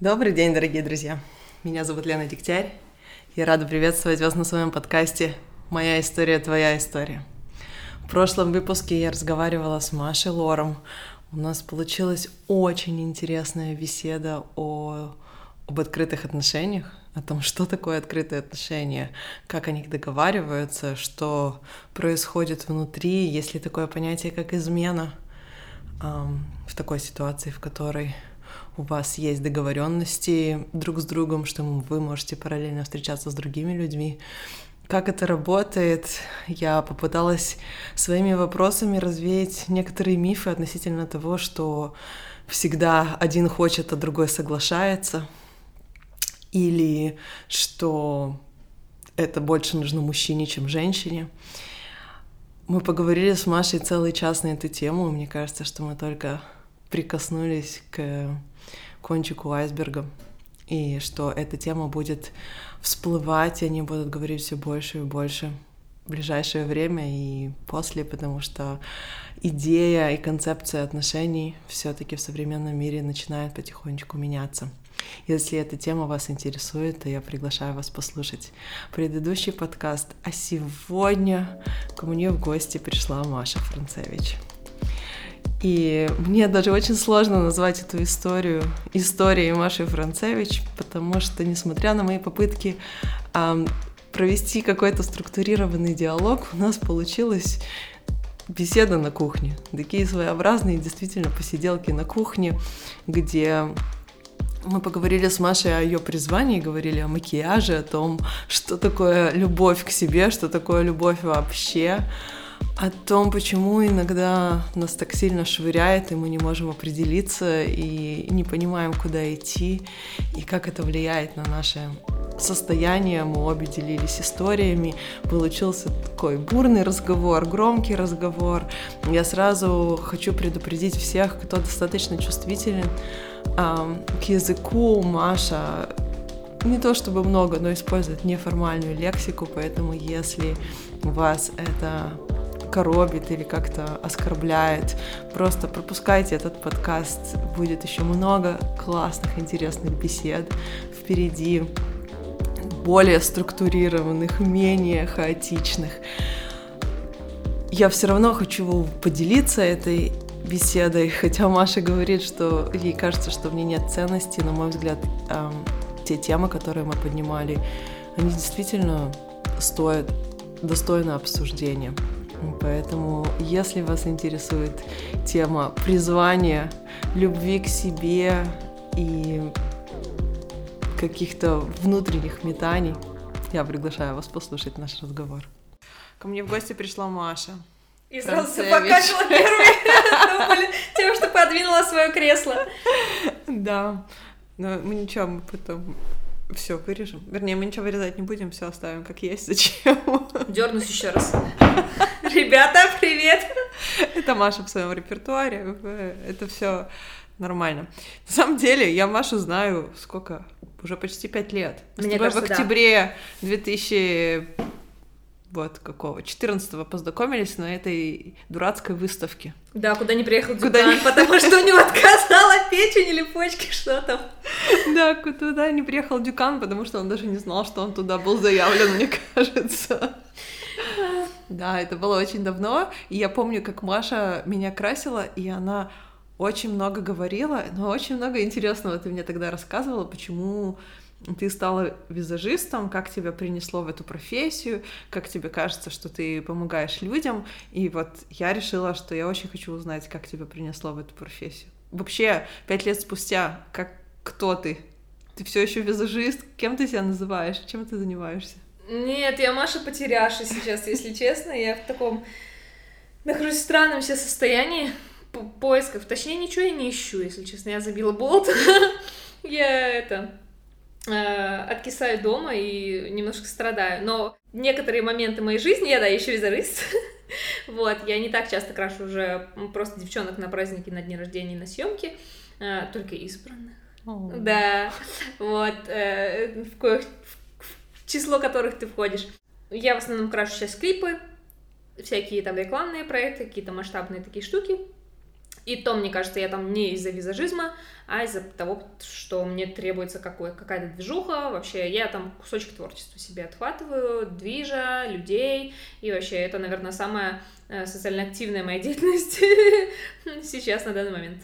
Добрый день, дорогие друзья! Меня зовут Лена Дегтярь. Я рада приветствовать вас на своем подкасте «Моя история, твоя история». В прошлом выпуске я разговаривала с Машей Лором. У нас получилась очень интересная беседа о, об открытых отношениях, о том, что такое открытые отношения, как о них договариваются, что происходит внутри, есть ли такое понятие, как измена в такой ситуации, в которой у вас есть договоренности друг с другом, что вы можете параллельно встречаться с другими людьми. Как это работает? Я попыталась своими вопросами развеять некоторые мифы относительно того, что всегда один хочет, а другой соглашается, или что это больше нужно мужчине, чем женщине. Мы поговорили с Машей целый час на эту тему, мне кажется, что мы только прикоснулись к кончику айсберга, и что эта тема будет всплывать, и они будут говорить все больше и больше в ближайшее время и после, потому что идея и концепция отношений все-таки в современном мире начинает потихонечку меняться. Если эта тема вас интересует, то я приглашаю вас послушать предыдущий подкаст. А сегодня ко мне в гости пришла Маша Францевич. И мне даже очень сложно назвать эту историю историей Маши Францевич, потому что, несмотря на мои попытки э, провести какой-то структурированный диалог, у нас получилась беседа на кухне. Такие своеобразные действительно посиделки на кухне, где мы поговорили с Машей о ее призвании, говорили о макияже, о том, что такое любовь к себе, что такое любовь вообще, о том, почему иногда нас так сильно швыряет, и мы не можем определиться, и не понимаем, куда идти, и как это влияет на наше состояние. Мы обе делились историями. Получился такой бурный разговор, громкий разговор. Я сразу хочу предупредить всех, кто достаточно чувствителен к языку. Маша не то чтобы много, но использует неформальную лексику, поэтому если вас это коробит или как-то оскорбляет, просто пропускайте этот подкаст. Будет еще много классных, интересных бесед впереди, более структурированных, менее хаотичных. Я все равно хочу поделиться этой беседой, хотя Маша говорит, что ей кажется, что в ней нет ценности, на мой взгляд, те темы, которые мы поднимали, они действительно стоят достойно обсуждения. Поэтому, если вас интересует тема призвания, любви к себе и каких-то внутренних метаний, я приглашаю вас послушать наш разговор. Ко мне в гости пришла Маша. И сразу покачала первый, тем, что подвинула свое кресло. Да. Но мы ничего, мы потом все вырежем. Вернее, мы ничего вырезать не будем, все оставим как есть. Зачем? Дернусь еще раз. Ребята, привет! Это Маша в своем репертуаре. Это все нормально. На самом деле, я Машу знаю сколько? Уже почти пять лет. Мне кажется, в октябре да. 2000 вот какого, 14-го познакомились на этой дурацкой выставке. Да, куда не приехал Дюкан, куда не... потому что у него отказала печень или почки, что там. Да, туда не приехал Дюкан, потому что он даже не знал, что он туда был заявлен, мне кажется. Да, это было очень давно, и я помню, как Маша меня красила, и она очень много говорила, но очень много интересного ты мне тогда рассказывала, почему ты стала визажистом, как тебя принесло в эту профессию, как тебе кажется, что ты помогаешь людям. И вот я решила, что я очень хочу узнать, как тебя принесло в эту профессию. Вообще, пять лет спустя, как кто ты? Ты все еще визажист? Кем ты себя называешь? Чем ты занимаешься? Нет, я Маша потеряша сейчас, если честно. Я в таком нахожусь в странном все состоянии поисков. Точнее, ничего я не ищу, если честно. Я забила болт. Я это откисаю дома и немножко страдаю. Но некоторые моменты моей жизни, я, да, еще визажист, вот, я не так часто крашу уже просто девчонок на праздники, на дни рождения и на съемки, э, только избранных. Oh. Да, вот, э, в, коих, в число которых ты входишь. Я в основном крашу сейчас клипы, всякие там рекламные проекты, какие-то масштабные такие штуки. И то, мне кажется, я там не из-за визажизма, а из-за того, что мне требуется какая-то движуха. Вообще, я там кусочек творчества себе отхватываю, движа, людей. И вообще, это, наверное, самая э, социально активная моя деятельность сейчас на данный момент.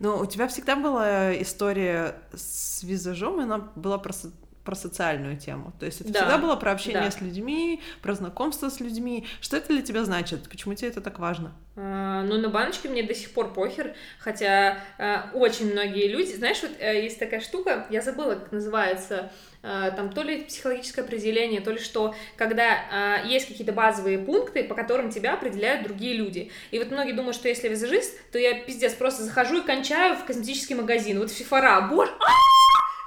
Ну, у тебя всегда была история с визажом, и она была просто про социальную тему. То есть это да. всегда было про общение да. с людьми, про знакомство с людьми. Что это для тебя значит? Почему тебе это так важно? А, ну, на баночке мне до сих пор похер, хотя а, очень многие люди... Знаешь, вот а, есть такая штука, я забыла, как называется, а, там то ли психологическое определение, то ли что, когда а, есть какие-то базовые пункты, по которым тебя определяют другие люди. И вот многие думают, что если я визажист, то я пиздец просто захожу и кончаю в косметический магазин. Вот фифора, боже...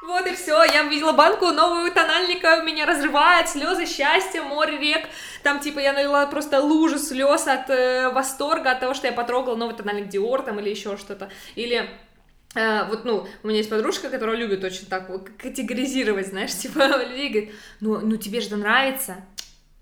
Вот и все, я увидела банку нового тональника, меня разрывает, слезы счастья, море рек. Там, типа, я налила просто лужу слез от э, восторга, от того, что я потрогала новый тональник Dior там или еще что-то. Или Uh, вот, ну, у меня есть подружка, которая любит очень так вот категоризировать, знаешь, типа, людей говорит, ну, ну тебе же нравится,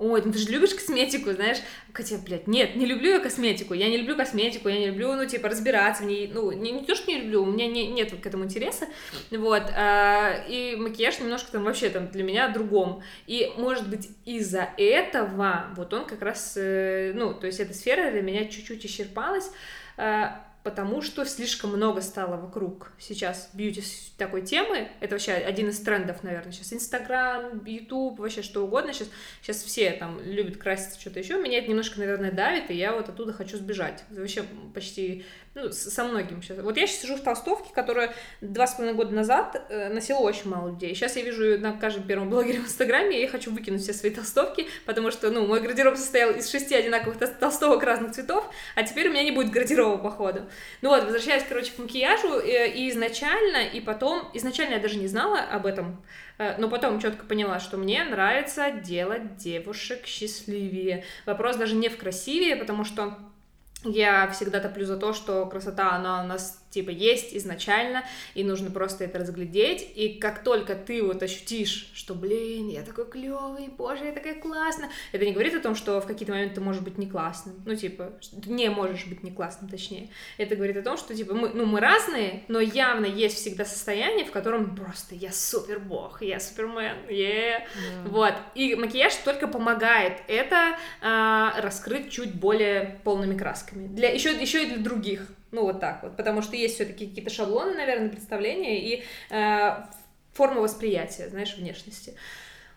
ой, ну ты же любишь косметику, знаешь, хотя, блядь, нет, не люблю я косметику, я не люблю косметику, я не люблю, ну, типа, разбираться в ней, ну, не, не то, что не люблю, у меня не, нет к этому интереса, вот, а, и макияж немножко там вообще там для меня другом, и, может быть, из-за этого, вот он как раз, э, ну, то есть эта сфера для меня чуть-чуть исчерпалась, э, потому что слишком много стало вокруг сейчас бьюти такой темы. Это вообще один из трендов, наверное, сейчас. Инстаграм, Ютуб, вообще что угодно. Сейчас, сейчас все там любят краситься, что-то еще. Меня это немножко, наверное, давит, и я вот оттуда хочу сбежать. Вообще почти ну, со многим сейчас. Вот я сейчас сижу в толстовке, которая два с половиной года назад э, носила очень мало людей. Сейчас я вижу на каждом первом блогере в Инстаграме, и я хочу выкинуть все свои толстовки, потому что, ну, мой гардероб состоял из шести одинаковых толстовок разных цветов, а теперь у меня не будет гардероба, походу. Ну вот, возвращаясь, короче, к макияжу, э, и изначально, и потом, изначально я даже не знала об этом, э, но потом четко поняла, что мне нравится делать девушек счастливее. Вопрос даже не в красивее, потому что я всегда топлю за то, что красота, она у нас типа есть изначально, и нужно просто это разглядеть, и как только ты вот ощутишь, что, блин, я такой клевый, боже, я такая классная, это не говорит о том, что в какие-то моменты ты можешь быть не классным, ну, типа, ты не можешь быть не классным, точнее, это говорит о том, что, типа, мы, ну, мы разные, но явно есть всегда состояние, в котором просто я супер бог, я супермен, yeah. yeah. вот, и макияж только помогает это а, раскрыть чуть более полными красками, для, еще, еще и для других, ну, вот так вот. Потому что есть все-таки какие-то шаблоны, наверное, представления и э, форма восприятия, знаешь, внешности.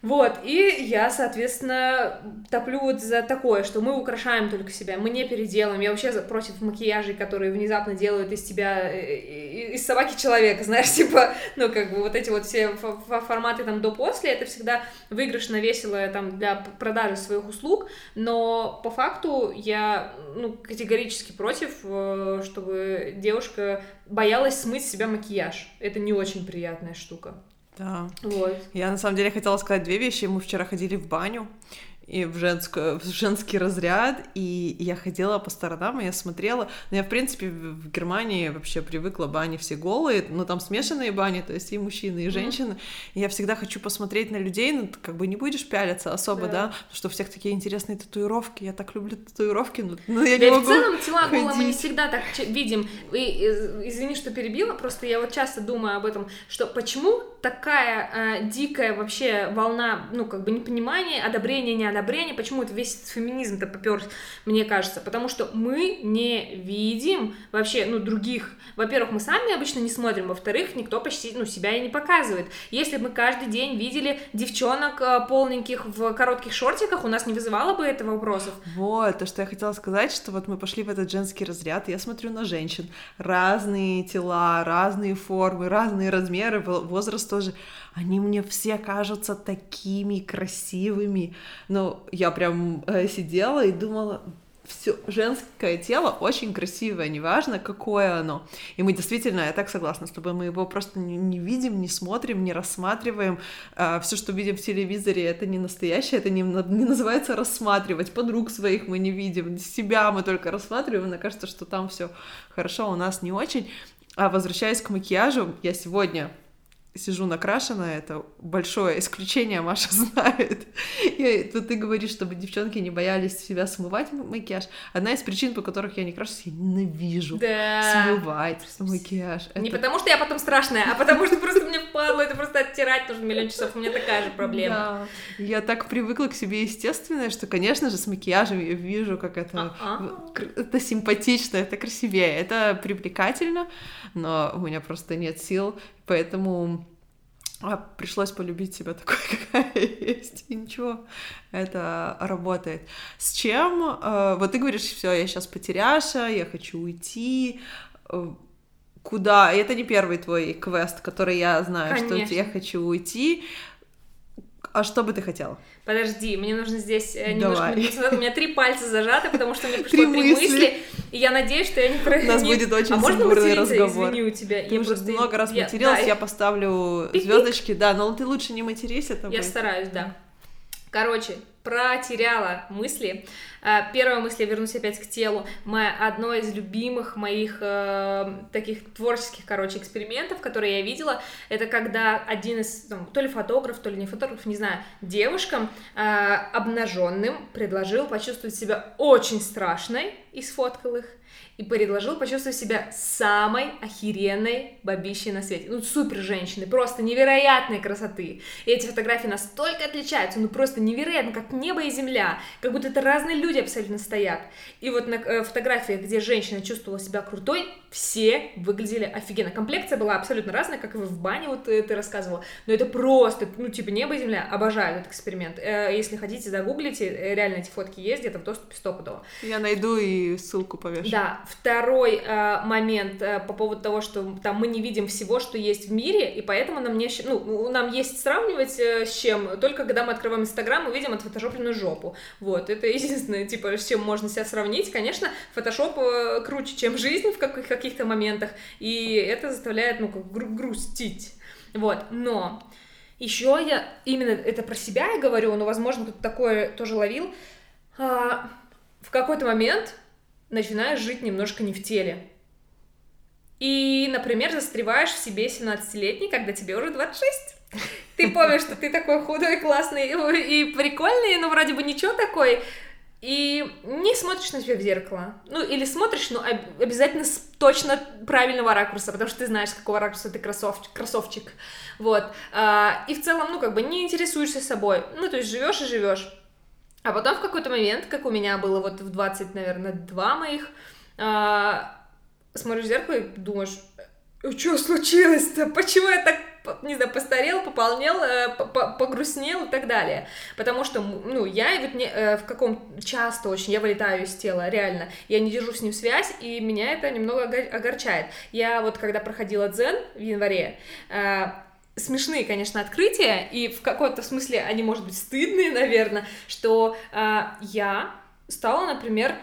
Вот, и я, соответственно, топлю вот за такое, что мы украшаем только себя, мы не переделаем. Я вообще против макияжей, которые внезапно делают из тебя, э, э, из собаки человека, знаешь, типа, ну, как бы вот эти вот все форматы там до-после, это всегда выигрышно весело там для продажи своих услуг, но по факту я, ну, категорически против, э, чтобы девушка боялась смыть с себя макияж. Это не очень приятная штука. Да. Вот. Я на самом деле хотела сказать две вещи. Мы вчера ходили в баню, и в, женскую, в женский разряд, и я ходила по сторонам, и я смотрела, но ну, я, в принципе, в Германии вообще привыкла, бани все голые, но там смешанные бани, то есть и мужчины, и женщины, mm и я всегда хочу посмотреть на людей, ну, как бы не будешь пялиться особо, да, да потому что у всех такие интересные татуировки, я так люблю татуировки, но, но я да не могу в целом тела голые мы не всегда так видим, и, извини, что перебила, просто я вот часто думаю об этом, что почему такая э, дикая вообще волна, ну, как бы непонимания, одобрения, неодобрения, одобрение, почему это весь феминизм-то попер, мне кажется, потому что мы не видим вообще, ну, других, во-первых, мы сами обычно не смотрим, во-вторых, никто почти, ну, себя и не показывает. Если бы мы каждый день видели девчонок э, полненьких в коротких шортиках, у нас не вызывало бы этого вопросов. Вот, то, что я хотела сказать, что вот мы пошли в этот женский разряд, я смотрю на женщин, разные тела, разные формы, разные размеры, возраст тоже, они мне все кажутся такими красивыми. Но я прям э, сидела и думала, все женское тело очень красивое, неважно, какое оно. И мы действительно, я так согласна с тобой, мы его просто не, не видим, не смотрим, не рассматриваем. А, все, что видим в телевизоре, это не настоящее, это не, не называется рассматривать. Подруг своих мы не видим, себя мы только рассматриваем, мне кажется, что там все хорошо, у нас не очень. А возвращаясь к макияжу, я сегодня сижу накрашенная, это большое исключение, Маша знает. И тут ты говоришь, чтобы девчонки не боялись себя смывать макияж. Одна из причин, по которых я не крашусь, я ненавижу Да. смывать макияж. Не Это- потому что я потом страшная, а потому что просто мне впадло это просто оттирать нужно миллион часов. У меня такая же проблема. Да. Я так привыкла к себе естественное, что, конечно же, с макияжем я вижу, как это, это симпатично, это красивее, это привлекательно, но у меня просто нет сил, поэтому а, пришлось полюбить себя такой, какая есть. И ничего, это работает. С чем? э, вот ты говоришь, все, я сейчас потеряша, я хочу уйти. э, Куда? И это не первый твой квест, который я знаю, что Конечно. я хочу уйти. А что бы ты хотела? Подожди, мне нужно здесь э, немножко... У меня три пальца зажаты, потому что мне пришло Три три, мысли. мысли. и я надеюсь, что я не про... У нас будет очень а можно разговор. Извини у тебя. Ты я уже просто... много раз я- материлась, да, я поставлю звездочки, да, но ты лучше не матерись, это Я будет. стараюсь, да. Короче, протеряла мысли. А, Первая мысль, я вернусь опять к телу. Моя, одно из любимых моих э, таких творческих, короче, экспериментов, которые я видела, это когда один из, там, то ли фотограф, то ли не фотограф, не знаю, девушкам э, обнаженным предложил почувствовать себя очень страшной и сфоткал их. И предложил почувствовать себя самой охеренной бабищей на свете. Ну, супер женщины, просто невероятной красоты. И эти фотографии настолько отличаются, ну просто невероятно, как небо и земля, как будто это разные люди абсолютно стоят. И вот на э, фотографиях, где женщина чувствовала себя крутой, все выглядели офигенно. Комплекция была абсолютно разная, как и в бане, вот э, ты рассказывала. Но это просто, ну типа небо и земля. Обожаю этот эксперимент. Э, Если хотите, загуглите, э, реально эти фотки есть где-то в доступе стопудово. Я найду и ссылку повешу. Да, второй э, момент э, по поводу того, что там мы не видим всего, что есть в мире, и поэтому нам не, ну, нам есть сравнивать э, с чем, только когда мы открываем Инстаграм, мы видим отфотошопленную жопу. Вот, это единственное, типа, с чем можно себя сравнить. Конечно, фотошоп э, круче, чем жизнь в каких- каких-то моментах, и это заставляет, ну, как гру- грустить. Вот, но еще я именно это про себя я говорю, но, возможно, кто-то такое тоже ловил. А, в какой-то момент начинаешь жить немножко не в теле. И, например, застреваешь в себе 17-летний, когда тебе уже 26. Ты помнишь, что ты такой худой, классный и прикольный, но вроде бы ничего такой, и не смотришь на себя в зеркало. Ну, или смотришь, но об- обязательно с точно правильного ракурса, потому что ты знаешь, с какого ракурса ты кроссовчик. кроссовчик. Вот. А, и в целом, ну, как бы не интересуешься собой. Ну, то есть живешь и живешь. А потом в какой-то момент, как у меня было вот в 20, наверное, два моих, а, смотришь в зеркало и думаешь, что случилось-то? Почему я так, не знаю, постарел, пополнел, э, по- по- погрустнел и так далее? Потому что, ну, я вот не, э, в каком часто очень, я вылетаю из тела, реально. Я не держу с ним связь, и меня это немного ого- огорчает. Я вот, когда проходила дзен в январе, э, смешные, конечно, открытия, и в каком-то смысле они, может быть, стыдные, наверное, что э, я стала, например,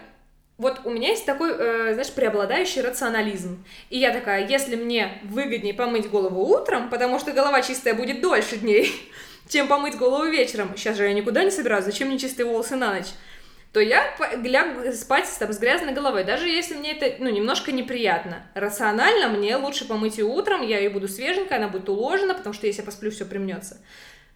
вот у меня есть такой, э, знаешь, преобладающий рационализм. И я такая, если мне выгоднее помыть голову утром, потому что голова чистая будет дольше дней, чем помыть голову вечером, сейчас же я никуда не собираюсь, зачем мне чистые волосы на ночь? То я лягу спать там, с грязной головой, даже если мне это, ну, немножко неприятно. Рационально мне лучше помыть ее утром, я ее буду свеженькая, она будет уложена, потому что если я посплю, все примнется.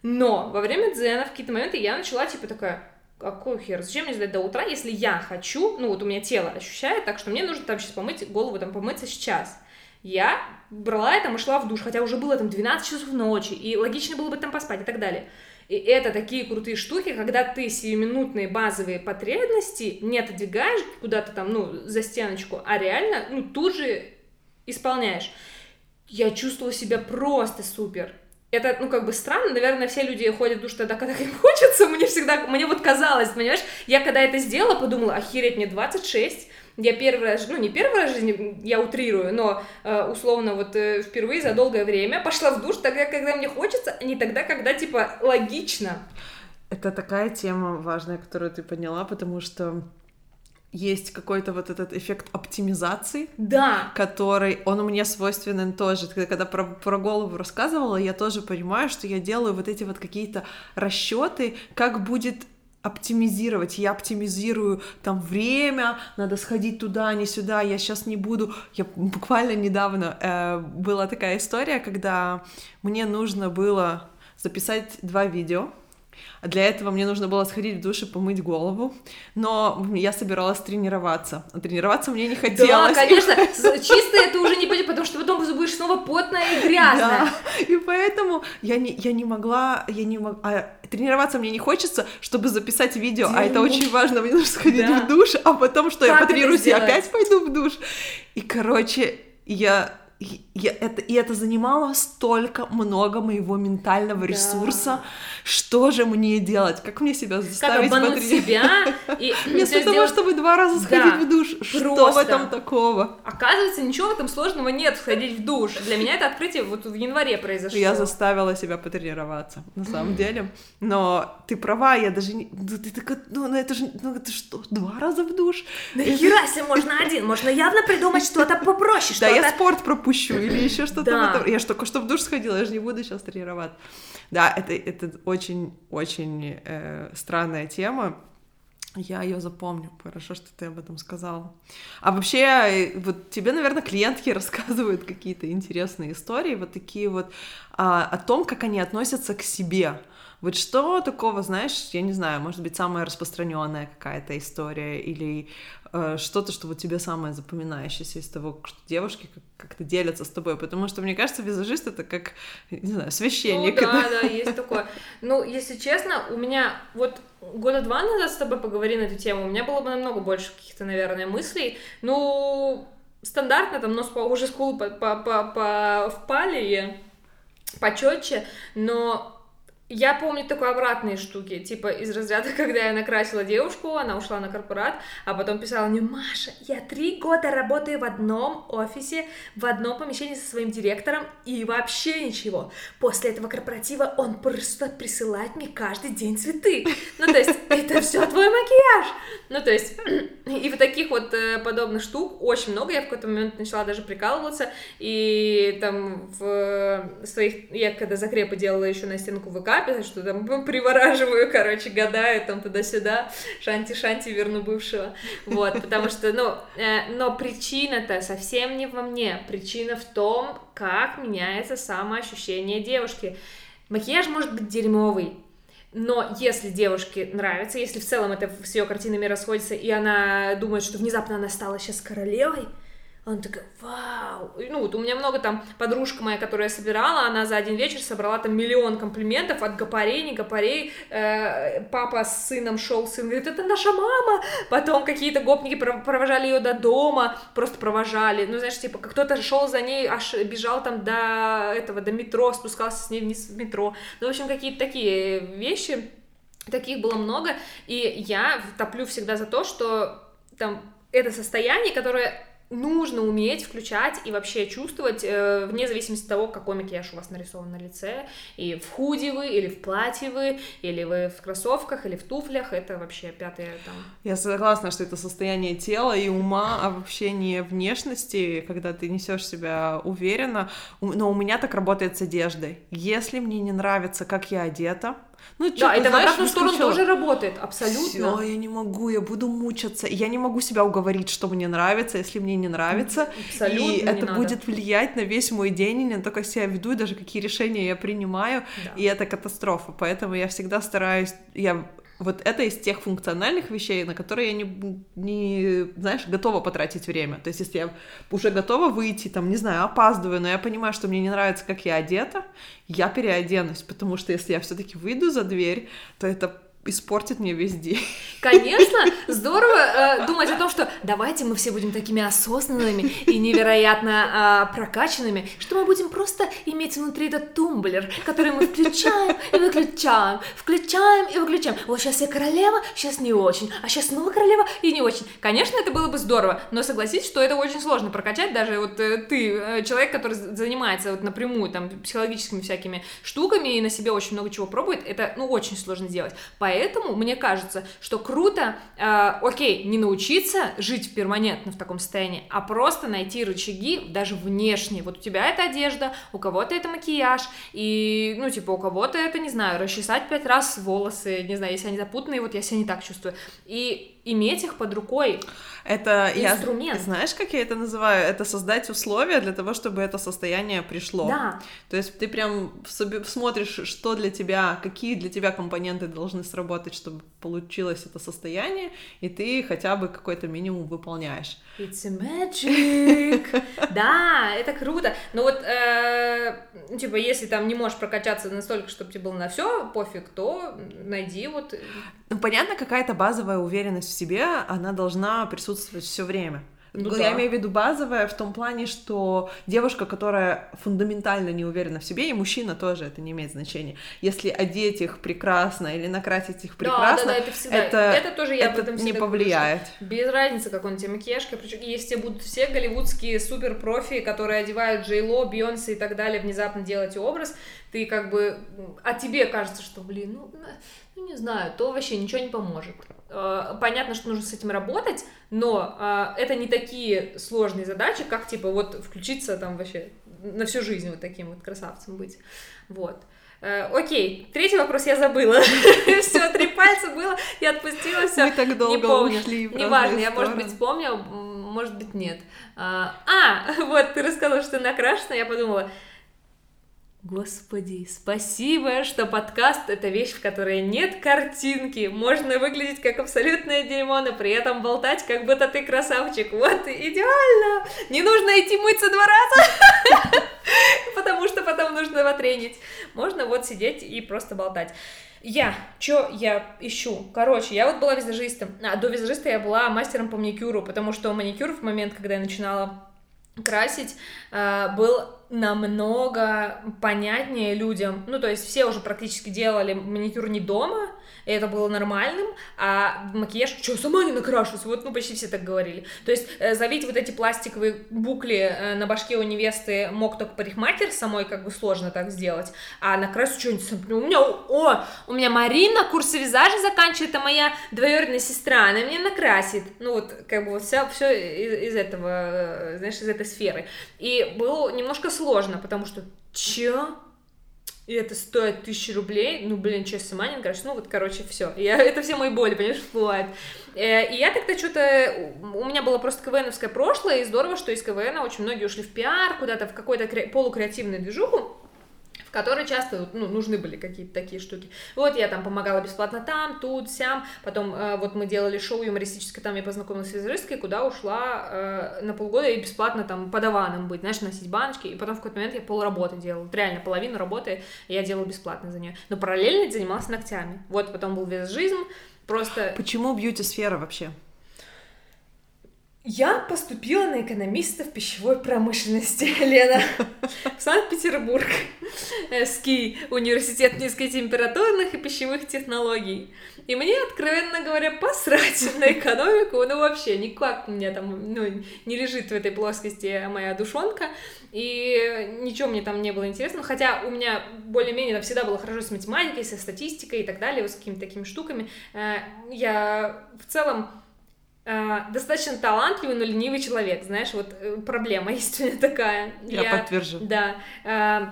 Но во время дзена в какие-то моменты я начала, типа, такая, какой хер, зачем мне ждать до утра, если я хочу, ну, вот у меня тело ощущает так, что мне нужно там сейчас помыть голову, там, помыться сейчас. Я брала это, и шла в душ, хотя уже было там 12 часов ночи, и логично было бы там поспать и так далее. И это такие крутые штуки, когда ты сиюминутные базовые потребности не отодвигаешь куда-то там, ну, за стеночку, а реально, ну, тут же исполняешь. Я чувствовала себя просто супер. Это, ну, как бы странно, наверное, все люди ходят в душ тогда, когда им хочется, мне всегда, мне вот казалось, понимаешь, я когда это сделала, подумала, охереть, мне 26, я первый раз, ну, не первый раз в жизни, я утрирую, но, э, условно, вот э, впервые за долгое время пошла в душ тогда, когда мне хочется, а не тогда, когда, типа, логично. Это такая тема важная, которую ты подняла, потому что есть какой-то вот этот эффект оптимизации, Да, который, он меня свойственен тоже. Когда про, про голову рассказывала, я тоже понимаю, что я делаю вот эти вот какие-то расчеты, как будет оптимизировать. Я оптимизирую там время, надо сходить туда, не сюда, я сейчас не буду. Я буквально недавно э, была такая история, когда мне нужно было записать два видео для этого мне нужно было сходить в душ и помыть голову, но я собиралась тренироваться. А тренироваться мне не хотелось. Да, конечно, чисто это уже не пойдет, потому что потом будешь снова потная и грязная. Да, и поэтому я не, я не могла, я не могла, а тренироваться мне не хочется, чтобы записать видео, Дерьмо. а это очень важно, мне нужно сходить да. в душ, а потом что, как я потренируюсь и опять пойду в душ. И, короче, я я, это, и это занимало столько много моего ментального ресурса. Что же мне делать? Как мне себя заставить как обмануть себя? И Вместо того, сделать... чтобы два раза сходить да, в душ. Просто. Что в этом такого? Оказывается, ничего в этом сложного нет, сходить в душ. Для меня это открытие вот в январе произошло. Я заставила себя потренироваться, на самом деле. Но ты права, я даже не... Ну, ты такая, ну, ну это же, ну это что, два раза в душ? Да хера себе, можно один, можно явно придумать что-то попроще. Да я спорт пропустила пропущу или еще что-то. Да. Я же только что в душ сходила, я же не буду сейчас тренировать. Да, это, это очень-очень э, странная тема. Я ее запомню. Хорошо, что ты об этом сказала. А вообще, э, вот тебе, наверное, клиентки рассказывают какие-то интересные истории, вот такие вот а, о том, как они относятся к себе. Вот что такого, знаешь, я не знаю, может быть, самая распространенная какая-то история или э, что-то, что вот тебе самое запоминающееся из того, что девушки как-то делятся с тобой, потому что, мне кажется, визажист это как, не знаю, священник. Ну, да, да, есть такое. Ну, если честно, у меня вот года два назад с тобой поговорили на эту тему, у меня было бы намного больше каких-то, наверное, мыслей. Ну, стандартно, там, нос по, уже скулы по, по, по, по, впали, почетче, но я помню такой обратные штуки, типа из разряда, когда я накрасила девушку, она ушла на корпорат, а потом писала мне, Маша, я три года работаю в одном офисе, в одном помещении со своим директором, и вообще ничего. После этого корпоратива он просто присылает мне каждый день цветы. Ну, то есть, это все твой макияж. Ну, то есть, и вот таких вот э, подобных штук очень много. Я в какой-то момент начала даже прикалываться, и там в своих, я когда закрепы делала еще на стенку ВК, папе, что там привораживаю, короче, гадаю там туда-сюда, шанти-шанти верну бывшего, вот, потому что, ну, э, но причина-то совсем не во мне, причина в том, как меняется самоощущение девушки. Макияж может быть дерьмовый, но если девушке нравится, если в целом это с ее картинами расходится, и она думает, что внезапно она стала сейчас королевой, она такая, вау! Ну, вот у меня много там, подружка моя, которая собирала, она за один вечер собрала там миллион комплиментов от гопарей, не гопарей. Э, папа с сыном шел, сын говорит, это наша мама! Потом какие-то гопники провожали ее до дома, просто провожали. Ну, знаешь, типа, кто-то шел за ней, аж бежал там до этого, до метро, спускался с ней вниз в метро. Ну, в общем, какие-то такие вещи. Таких было много, и я топлю всегда за то, что там это состояние, которое нужно уметь включать и вообще чувствовать, э, вне зависимости от того, какой макияж у вас нарисован на лице, и в худи вы, или в платье вы, или вы в кроссовках, или в туфлях, это вообще пятое там. Я согласна, что это состояние тела и ума, а вообще не внешности, когда ты несешь себя уверенно, но у меня так работает с одеждой. Если мне не нравится, как я одета, ну, да, это в обратную сторону тоже работает, абсолютно. Все, я не могу, я буду мучаться. Я не могу себя уговорить, что мне нравится, если мне не нравится. Абсолютно. И это надо. будет влиять на весь мой день, и на то, как себя веду, и даже какие решения я принимаю. Да. И это катастрофа. Поэтому я всегда стараюсь, я вот это из тех функциональных вещей, на которые я не, не, знаешь, готова потратить время. То есть, если я уже готова выйти, там, не знаю, опаздываю, но я понимаю, что мне не нравится, как я одета, я переоденусь, потому что если я все-таки выйду за дверь, то это испортит мне весь день. Конечно, здорово э, думать о том, что давайте мы все будем такими осознанными и невероятно э, прокачанными, что мы будем просто иметь внутри этот тумблер, который мы включаем и выключаем, включаем и выключаем. Вот сейчас я королева, сейчас не очень, а сейчас снова королева и не очень. Конечно, это было бы здорово, но согласитесь, что это очень сложно прокачать, даже вот э, ты, э, человек, который занимается вот напрямую там психологическими всякими штуками и на себе очень много чего пробует, это, ну, очень сложно делать. Поэтому поэтому мне кажется, что круто, э, окей, не научиться жить перманентно в таком состоянии, а просто найти рычаги даже внешние. Вот у тебя это одежда, у кого-то это макияж, и, ну, типа, у кого-то это, не знаю, расчесать пять раз волосы, не знаю, если они запутанные, вот я себя не так чувствую. И иметь их под рукой. Это инструмент. Я, знаешь, как я это называю? Это создать условия для того, чтобы это состояние пришло. Да. То есть ты прям смотришь, что для тебя, какие для тебя компоненты должны сработать, чтобы получилось это состояние, и ты хотя бы какой-то минимум выполняешь. It's a magic. Да, это круто. Но вот, э, типа, если там не можешь прокачаться настолько, чтобы тебе было на все пофиг, то найди вот. Ну, понятно, какая-то базовая уверенность в себе, она должна присутствовать все время. Ну, я да. имею в виду базовое в том плане, что девушка, которая фундаментально не уверена в себе, и мужчина тоже это не имеет значения. Если одеть их прекрасно или накрасить их прекрасно, да, да, да, это, всегда, это, это тоже я это не повлияет. Говорю, без разницы, какой он тебе макияж, причем если будут все голливудские супер-профи, которые одевают Джей Ло, Бейонсе и так далее, внезапно делать образ, ты как бы, а тебе кажется, что, блин, ну, ну не знаю, то вообще ничего не поможет. Э, понятно, что нужно с этим работать, но э, это не такие сложные задачи, как, типа, вот включиться там вообще на всю жизнь вот таким вот красавцем быть. Вот. Э, окей, третий вопрос я забыла. Все, три пальца было, я отпустила все. Мы так долго не помню. ушли Неважно, я, может быть, вспомнила, может быть, нет. А, а вот, ты рассказала, что ты накрашена, я подумала, Господи, спасибо, что подкаст — это вещь, в которой нет картинки. Можно выглядеть как абсолютное дерьмо, но при этом болтать, как будто ты красавчик. Вот, идеально! Не нужно идти мыться два раза, потому что потом нужно потренить. Можно вот сидеть и просто болтать. Я, чё я ищу? Короче, я вот была визажистом. А до визажиста я была мастером по маникюру, потому что маникюр в момент, когда я начинала красить, э, был намного понятнее людям. Ну, то есть все уже практически делали маникюр не дома, и это было нормальным, а макияж, что, сама не накрашусь, вот, ну, почти все так говорили. То есть э, завить вот эти пластиковые букли э, на башке у невесты мог только парикмахер, самой как бы сложно так сделать, а накрасить что-нибудь, у меня, о, у меня Марина курсы визажа заканчивает, это моя двоюродная сестра, она меня накрасит, ну, вот, как бы вот вся, все из, из этого, э, знаешь, из этой сферы. И было немножко сложно, потому что, чё? И это стоит тысячи рублей, ну, блин, что, сама не короче, ну, вот, короче, все, я, это все мои боли, понимаешь, всплывает. Э, и я тогда что-то, у меня было просто КВНовское прошлое, и здорово, что из КВН очень многие ушли в пиар, куда-то в какой-то полукреативный движуху, в которой часто ну, нужны были какие-то такие штуки. Вот я там помогала бесплатно там, тут, сям, потом э, вот мы делали шоу юмористическое, там я познакомилась с визажисткой, куда ушла э, на полгода и бесплатно там подаваном быть, знаешь, носить баночки, и потом в какой-то момент я полработы делала, реально половину работы я делала бесплатно за нее, но параллельно занималась ногтями. Вот потом был визажизм, просто... Почему бьюти-сфера вообще? Я поступила на экономиста в пищевой промышленности, Лена, в Санкт-Петербург, СКИ, университет низкотемпературных и пищевых технологий. И мне, откровенно говоря, посрать на экономику, ну вообще никак у меня там ну, не лежит в этой плоскости моя душонка, и ничего мне там не было интересно, хотя у меня более-менее там всегда было хорошо с математикой, со статистикой и так далее, вот с какими-то такими штуками. Э, я в целом э, достаточно талантливый, но ленивый человек, знаешь, вот э, проблема меня такая. Я, я подтвержу. Да. Э,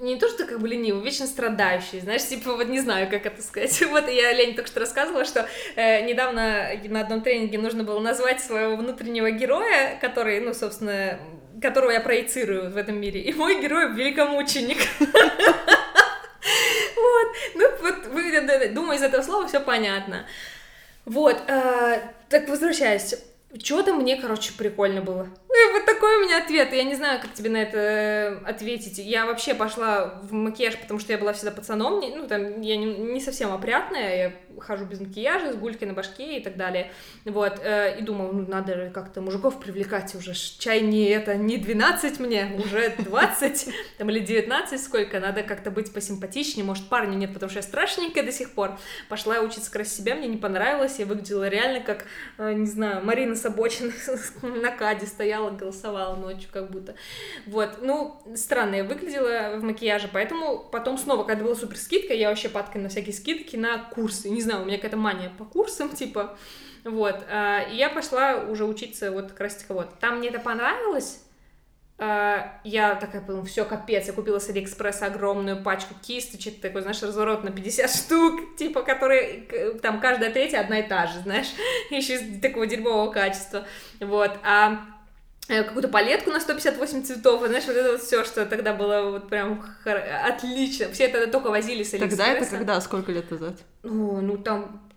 не то, что как бы ленивый, вечно страдающий, знаешь, типа, вот не знаю, как это сказать. Вот я Лене только что рассказывала, что э, недавно на одном тренинге нужно было назвать своего внутреннего героя, который, ну, собственно, которого я проецирую в этом мире. И мой герой — великомученик. Вот, ну вот, думаю, из этого слова все понятно. Вот, э, так возвращаясь, что-то мне, короче, прикольно было. Ну, вот такой у меня ответ. Я не знаю, как тебе на это э, ответить. Я вообще пошла в макияж, потому что я была всегда пацаном. Ну, там, я не, не совсем опрятная. Я хожу без макияжа, с гулькой на башке и так далее. Вот. Э, и думала, ну, надо как-то мужиков привлекать уже. Чай не это, не 12 мне, уже 20, там, или 19 сколько. Надо как-то быть посимпатичнее. Может, парня нет, потому что я страшненькая до сих пор. Пошла учиться красить себя, мне не понравилось. Я выглядела реально как, э, не знаю, Марина с обочины на каде стояла, голосовала ночью как будто. Вот, ну, странно я выглядела в макияже, поэтому потом снова, когда была супер скидка, я вообще падкой на всякие скидки на курсы. Не знаю, у меня какая-то мания по курсам, типа, вот. А, и я пошла уже учиться вот красить кого-то. Там мне это понравилось, а, я такая подумала, все, капец, я купила с Алиэкспресса огромную пачку кисточек, такой, знаешь, разворот на 50 штук, типа, которые, там, каждая третья одна и та же, знаешь, еще из такого дерьмового качества, вот, а какую-то палетку на 158 цветов, знаешь, вот это вот все, что тогда было вот прям отлично, все это только возили с Алиэкспресса. Тогда это когда, сколько лет назад? Ну, ну там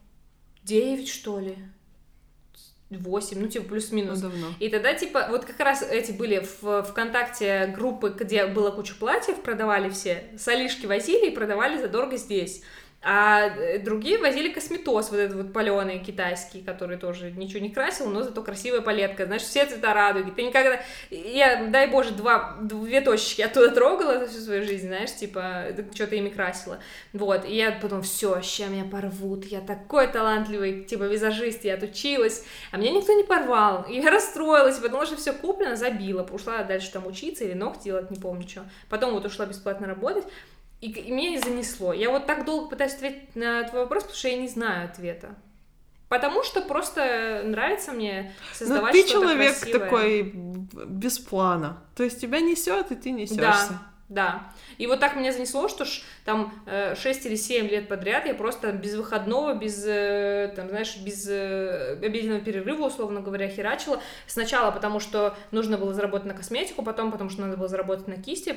9, что ли, 8, ну, типа, плюс-минус. Ну, давно. И тогда, типа, вот как раз эти были в ВКонтакте группы, где было куча платьев, продавали все, солишки возили и продавали задорого здесь. А э, другие возили косметоз, вот этот вот паленый китайский, который тоже ничего не красил, но зато красивая палетка, знаешь, все цвета радуги. Ты никогда... Я, дай боже, два, две точечки оттуда трогала за всю свою жизнь, знаешь, типа, что-то ими красила. Вот, и я потом, все, ща меня порвут, я такой талантливый, типа, визажист, я отучилась, а меня никто не порвал. И я расстроилась, потому что все куплено, забила, ушла дальше там учиться или ногти делать, не помню что. Потом вот ушла бесплатно работать, и, и меня не занесло. Я вот так долго пытаюсь ответить на твой вопрос, потому что я не знаю ответа. Потому что просто нравится мне создавать Но ты что-то человек красивое. такой без плана. То есть тебя несет, и ты несешься. Да, да. И вот так меня занесло, что ж, там э, 6 или 7 лет подряд я просто без выходного, без, э, там, знаешь, без э, обеденного перерыва, условно говоря, херачила. Сначала потому, что нужно было заработать на косметику, потом потому, что надо было заработать на кисти,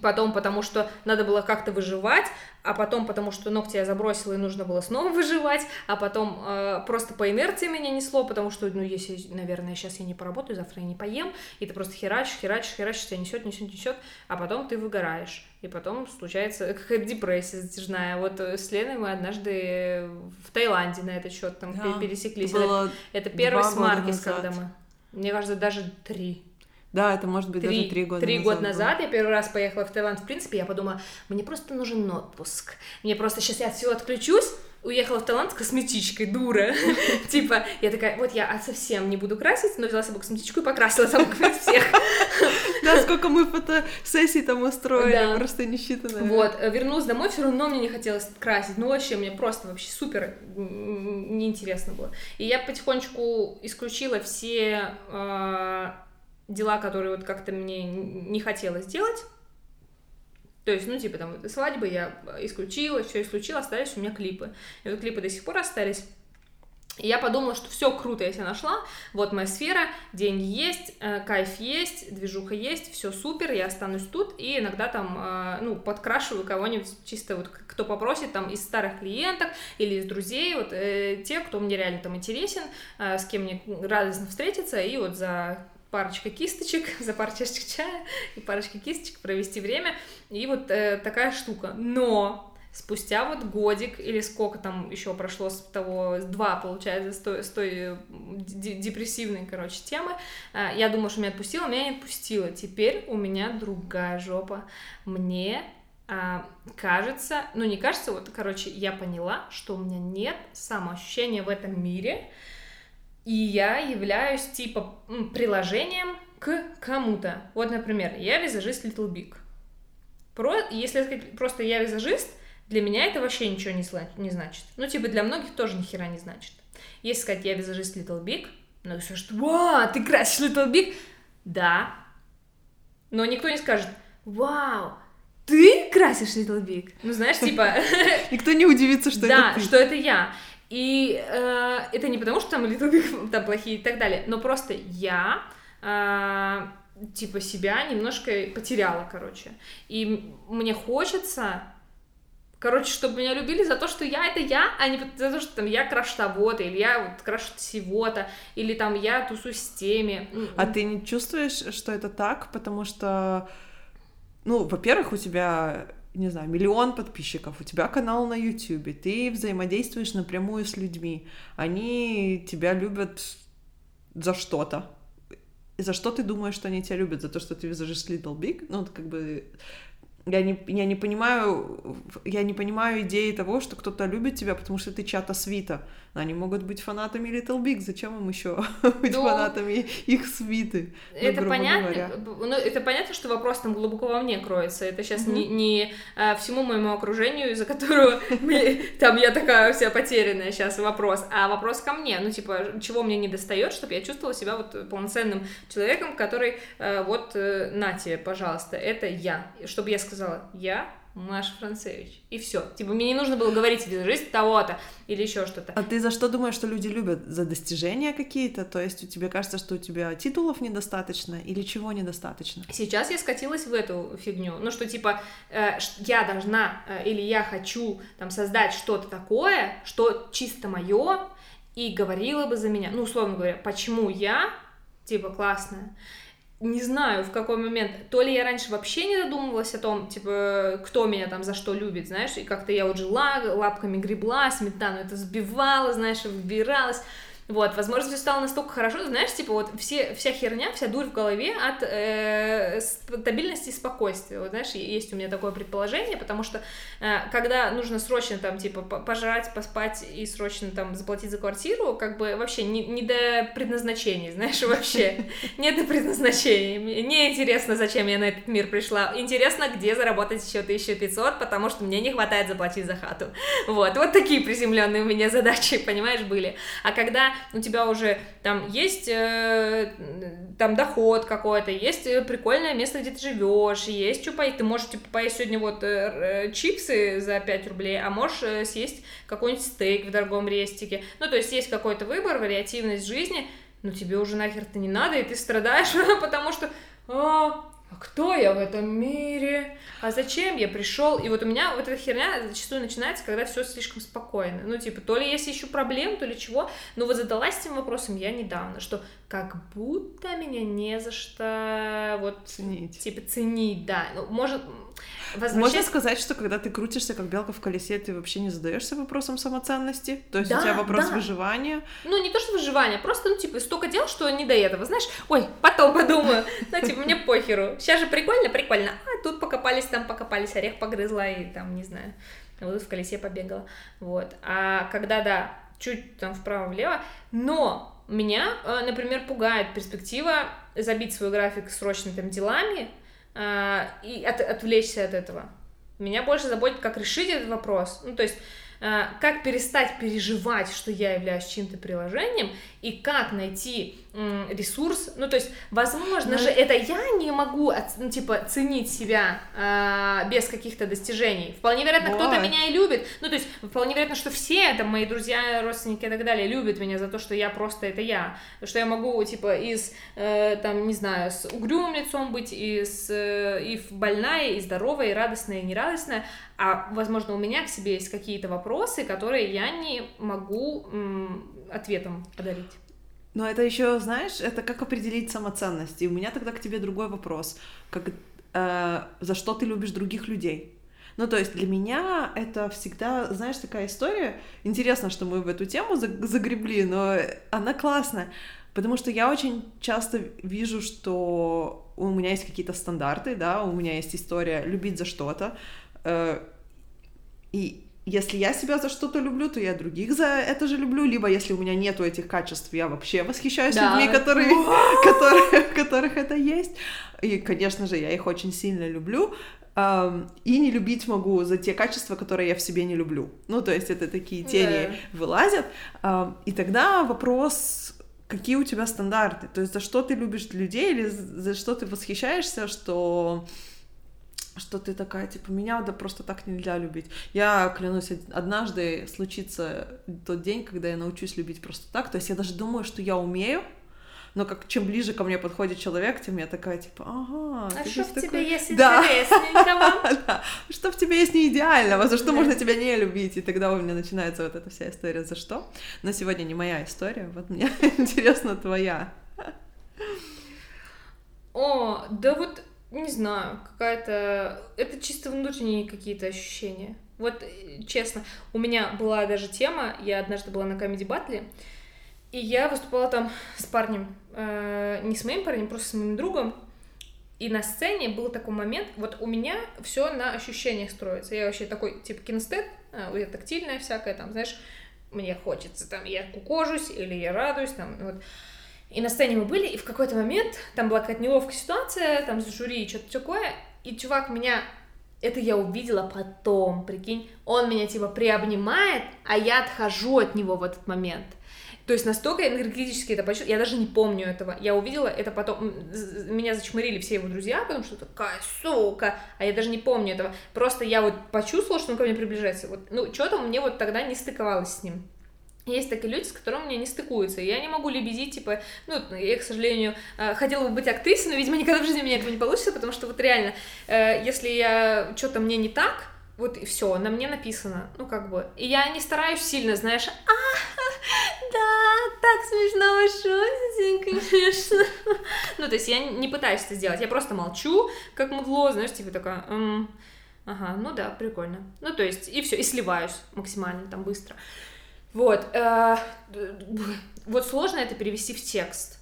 Потом, потому что надо было как-то выживать, а потом, потому что ногти я забросила и нужно было снова выживать, а потом э, просто по инерции меня несло, потому что, ну, если, наверное, сейчас я не поработаю, завтра я не поем, и ты просто херачишь, херачишь, херачишь, тебя несет, несет, несет, а потом ты выгораешь, и потом случается какая-то депрессия затяжная. Вот с Леной мы однажды в Таиланде на этот счет там Да, пересеклись. это, это первый два с года Маркис, назад. когда мы. Мне кажется, даже три. Да, это может быть даже три года три назад. года назад я первый раз поехала в Таиланд. В принципе, я подумала, мне просто нужен отпуск. Мне просто сейчас я от всего отключусь, уехала в Таиланд с косметичкой, дура. Типа, я такая, вот я совсем не буду краситься, но взяла с собой косметичку и покрасила там всех. Да, сколько мы фотосессий там устроили, просто не считанное. Вот, э, вернулась домой, все равно мне не хотелось красить. Ну, вообще, мне просто вообще супер неинтересно было. И я потихонечку исключила все э, дела, которые вот как-то мне не хотелось делать. То есть, ну, типа, там, свадьбы я исключила, все исключила, остались у меня клипы. И вот клипы до сих пор остались. И я подумала, что все круто, я себя нашла, вот моя сфера, деньги есть, э, кайф есть, движуха есть, все супер, я останусь тут, и иногда там, э, ну, подкрашиваю кого-нибудь, чисто вот кто попросит, там, из старых клиенток или из друзей, вот, э, те, кто мне реально там интересен, с кем мне радостно встретиться, и вот за парочкой кисточек, за пару чашечек чая и парочкой кисточек провести время, и вот э, такая штука. Но спустя вот годик или сколько там еще прошло с того, два, получается, с той, с той э, депрессивной, короче, темы, э, я думала, что меня отпустила, меня не отпустила. Теперь у меня другая жопа. Мне а, кажется, ну не кажется, вот, короче, я поняла, что у меня нет самоощущения в этом мире, и я являюсь типа приложением к кому-то. Вот, например, я визажист Little Big. Про, если сказать просто я визажист, для меня это вообще ничего не, не значит. Ну, типа, для многих тоже ни хера не значит. Если сказать я визажист Little Big, ну, все что, вау, ты красишь Little Big? Да. Но никто не скажет, вау, ты красишь Little Big? Ну, знаешь, типа... Никто не удивится, что да, это ты. что это я. И э, это не потому, что там Little Big там плохие и так далее, но просто я э, типа себя немножко потеряла, короче. И мне хочется, короче, чтобы меня любили за то, что я это я, а не за то, что там я крашу того-то, или я вот крашу всего-то, или там я тусуюсь с теми. М, А ты не чувствуешь, что это так, потому что, ну, во-первых, у тебя, не знаю, миллион подписчиков, у тебя канал на YouTube, ты взаимодействуешь напрямую с людьми, они тебя любят за что-то. За что ты думаешь, что они тебя любят? За то, что ты визажист Little Big? Ну, как бы... Я не, я не понимаю, я не понимаю идеи того, что кто-то любит тебя, потому что ты чья-то свита. Они могут быть фанатами Little Big, зачем им еще быть Ну, фанатами их свиты? ну, Это понятно, говоря. ну, это понятно, что вопрос там глубоко во мне кроется. Это сейчас Мгм. не, не, а, всему моему окружению, из-за которого там я такая вся потерянная сейчас вопрос, а вопрос ко мне. Ну, типа, чего мне не достает, чтобы я чувствовала себя вот полноценным человеком, который э, вот э, на тебе, пожалуйста, это я. Чтобы я сказала, я Маша Францевич. И все. Типа, мне не нужно было говорить, жизнь того-то или еще что-то. А ты за что думаешь, что люди любят? За достижения какие-то? То есть у тебе кажется, что у тебя титулов недостаточно или чего недостаточно? Сейчас я скатилась в эту фигню. Ну, что типа э, я должна э, или я хочу там создать что-то такое, что чисто мое и говорила бы за меня. Ну, условно говоря, почему я, типа, классная. Не знаю, в какой момент. То ли я раньше вообще не задумывалась о том, типа, кто меня там за что любит, знаешь, и как-то я вот жила, лапками гребла, сметану это взбивала, знаешь, выбиралась. Вот, возможно, все стало настолько хорошо, знаешь, типа вот все, вся херня, вся дурь в голове от э, стабильности и спокойствия. Вот, знаешь, есть у меня такое предположение, потому что э, когда нужно срочно там, типа, по- пожрать, поспать и срочно там заплатить за квартиру, как бы вообще не, не до предназначения, знаешь, вообще. Не до предназначения. Мне не интересно, зачем я на этот мир пришла. Интересно, где заработать еще 1500, потому что мне не хватает заплатить за хату. Вот, вот такие приземленные у меня задачи, понимаешь, были. А когда у тебя уже там есть э, там доход какой-то, есть э, прикольное место, где ты живешь, есть что поесть, ты можешь типа поесть сегодня вот э, э, чипсы за 5 рублей, а можешь э, съесть какой-нибудь стейк в дорогом рестике. Ну, то есть есть какой-то выбор, вариативность жизни, но тебе уже нахер-то не надо, и ты страдаешь, потому что «А, кто я в этом мире? А зачем я пришел? И вот у меня вот эта херня зачастую начинается, когда все слишком спокойно. Ну, типа, то ли есть еще проблем, то ли чего. Но вот задалась этим вопросом я недавно, что как будто меня не за что вот Ценить. типа ценить, да. Ну, может, Можно возвращаясь... сказать, что когда ты крутишься как белка в колесе, ты вообще не задаешься вопросом самоценности? То есть у Да, тебя вопрос да. выживания? Ну, не то, что выживание, просто, ну, типа, столько дел, что не до этого, знаешь, ой, потом подумаю, ну, типа, мне похеру, сейчас же прикольно, прикольно, а тут покопались, там покопались, орех погрызла и там, не знаю, вот в колесе побегала, вот, а когда, да, чуть там вправо-влево, но меня, э, например, пугает перспектива забить свой график срочными там делами э, и от- отвлечься от этого. Меня больше заботит, как решить этот вопрос. Ну, то есть, э, как перестать переживать, что я являюсь чьим-то приложением, и как найти ресурс. Ну, то есть, возможно Ну, же, это я не могу, ну, типа, ценить себя э, без каких-то достижений. Вполне вероятно, кто-то Бывает. меня и любит. Ну, то есть, вполне вероятно, что все, там, мои друзья, родственники и так далее, любят меня за то, что я просто это я. Что я могу, типа, из, э, там, не знаю, с угрюмым лицом быть, и, с, э, и больная, и здоровая, и радостная, и нерадостная. А, возможно, у меня к себе есть какие-то вопросы, которые я не могу м, ответом подарить. Но это еще, знаешь, это как определить самоценность. И у меня тогда к тебе другой вопрос. Как, э, за что ты любишь других людей? Ну, то есть для меня это всегда, знаешь, такая история. Интересно, что мы в эту тему за- загребли, но она классная. Потому что я очень часто вижу, что у меня есть какие-то стандарты, да, у меня есть история любить за что-то. э, и если я себя за что-то люблю, то я других за это же люблю. Либо если у меня нету этих качеств, я вообще восхищаюсь Да. людьми, которые, которые, которых это есть. И, конечно же, я их очень сильно люблю. И не любить могу за те качества, которые я в себе не люблю. Ну, то есть это такие тени Да. вылазят. И тогда вопрос, какие у тебя стандарты? То есть за что ты любишь людей или за что ты восхищаешься, что что ты такая, типа, меня да просто так нельзя любить. Я клянусь, од- однажды случится тот день, когда я научусь любить просто так. То есть я даже думаю, что я умею, но как чем ближе ко мне подходит человек, тем я такая, типа, ага. А что в тебе такой». есть Да. Да. Что в тебе есть не идеального, за что Да. можно тебя не любить, и тогда у меня начинается вот эта вся история за что. Но сегодня не моя история, вот мне интересно твоя. О, да вот, не знаю, какая-то... Это чисто внутренние какие-то ощущения. Вот, э, честно, у меня была даже тема, я однажды была на Comedy Battle, и я выступала там с парнем, э, не с моим парнем, просто с моим другом, И на сцене был такой момент, вот у меня все на ощущениях строится. Я вообще такой, типа, кинестет, а, я тактильная всякая, там, знаешь, мне хочется, там, я кукожусь или я радуюсь, там, вот. И на сцене мы были, и в какой-то момент там была какая-то неловкая ситуация, там, с жюри и что-то такое, и чувак меня это я увидела потом, прикинь. Он меня типа приобнимает, а я отхожу от него в этот момент. То есть настолько энергетически это почувствовала, я даже не помню этого. Я увидела это потом, меня зачмырили все его друзья, потому что такая сука, а я даже не помню этого. Просто я вот почувствовала, что он ко мне приближается. Вот, ну, что-то мне вот тогда не стыковалось с ним. Есть такие люди, с которыми мне не стыкуются. Я не могу лебезить, типа, ну, я, к сожалению, э, хотела бы быть актрисой, но, видимо, никогда в жизни у меня этого не получится, потому что вот реально, э, если я что-то мне не так, вот и все, на мне написано, ну, как бы. И я не стараюсь сильно, знаешь, а, да, так смешно шутите, конечно. Ну, то есть я не пытаюсь это сделать, я просто молчу, как мудло, знаешь, типа такая, ага, ну да, прикольно. Ну, то есть, и все, и сливаюсь максимально там быстро. Вот. Э, вот сложно это перевести в текст.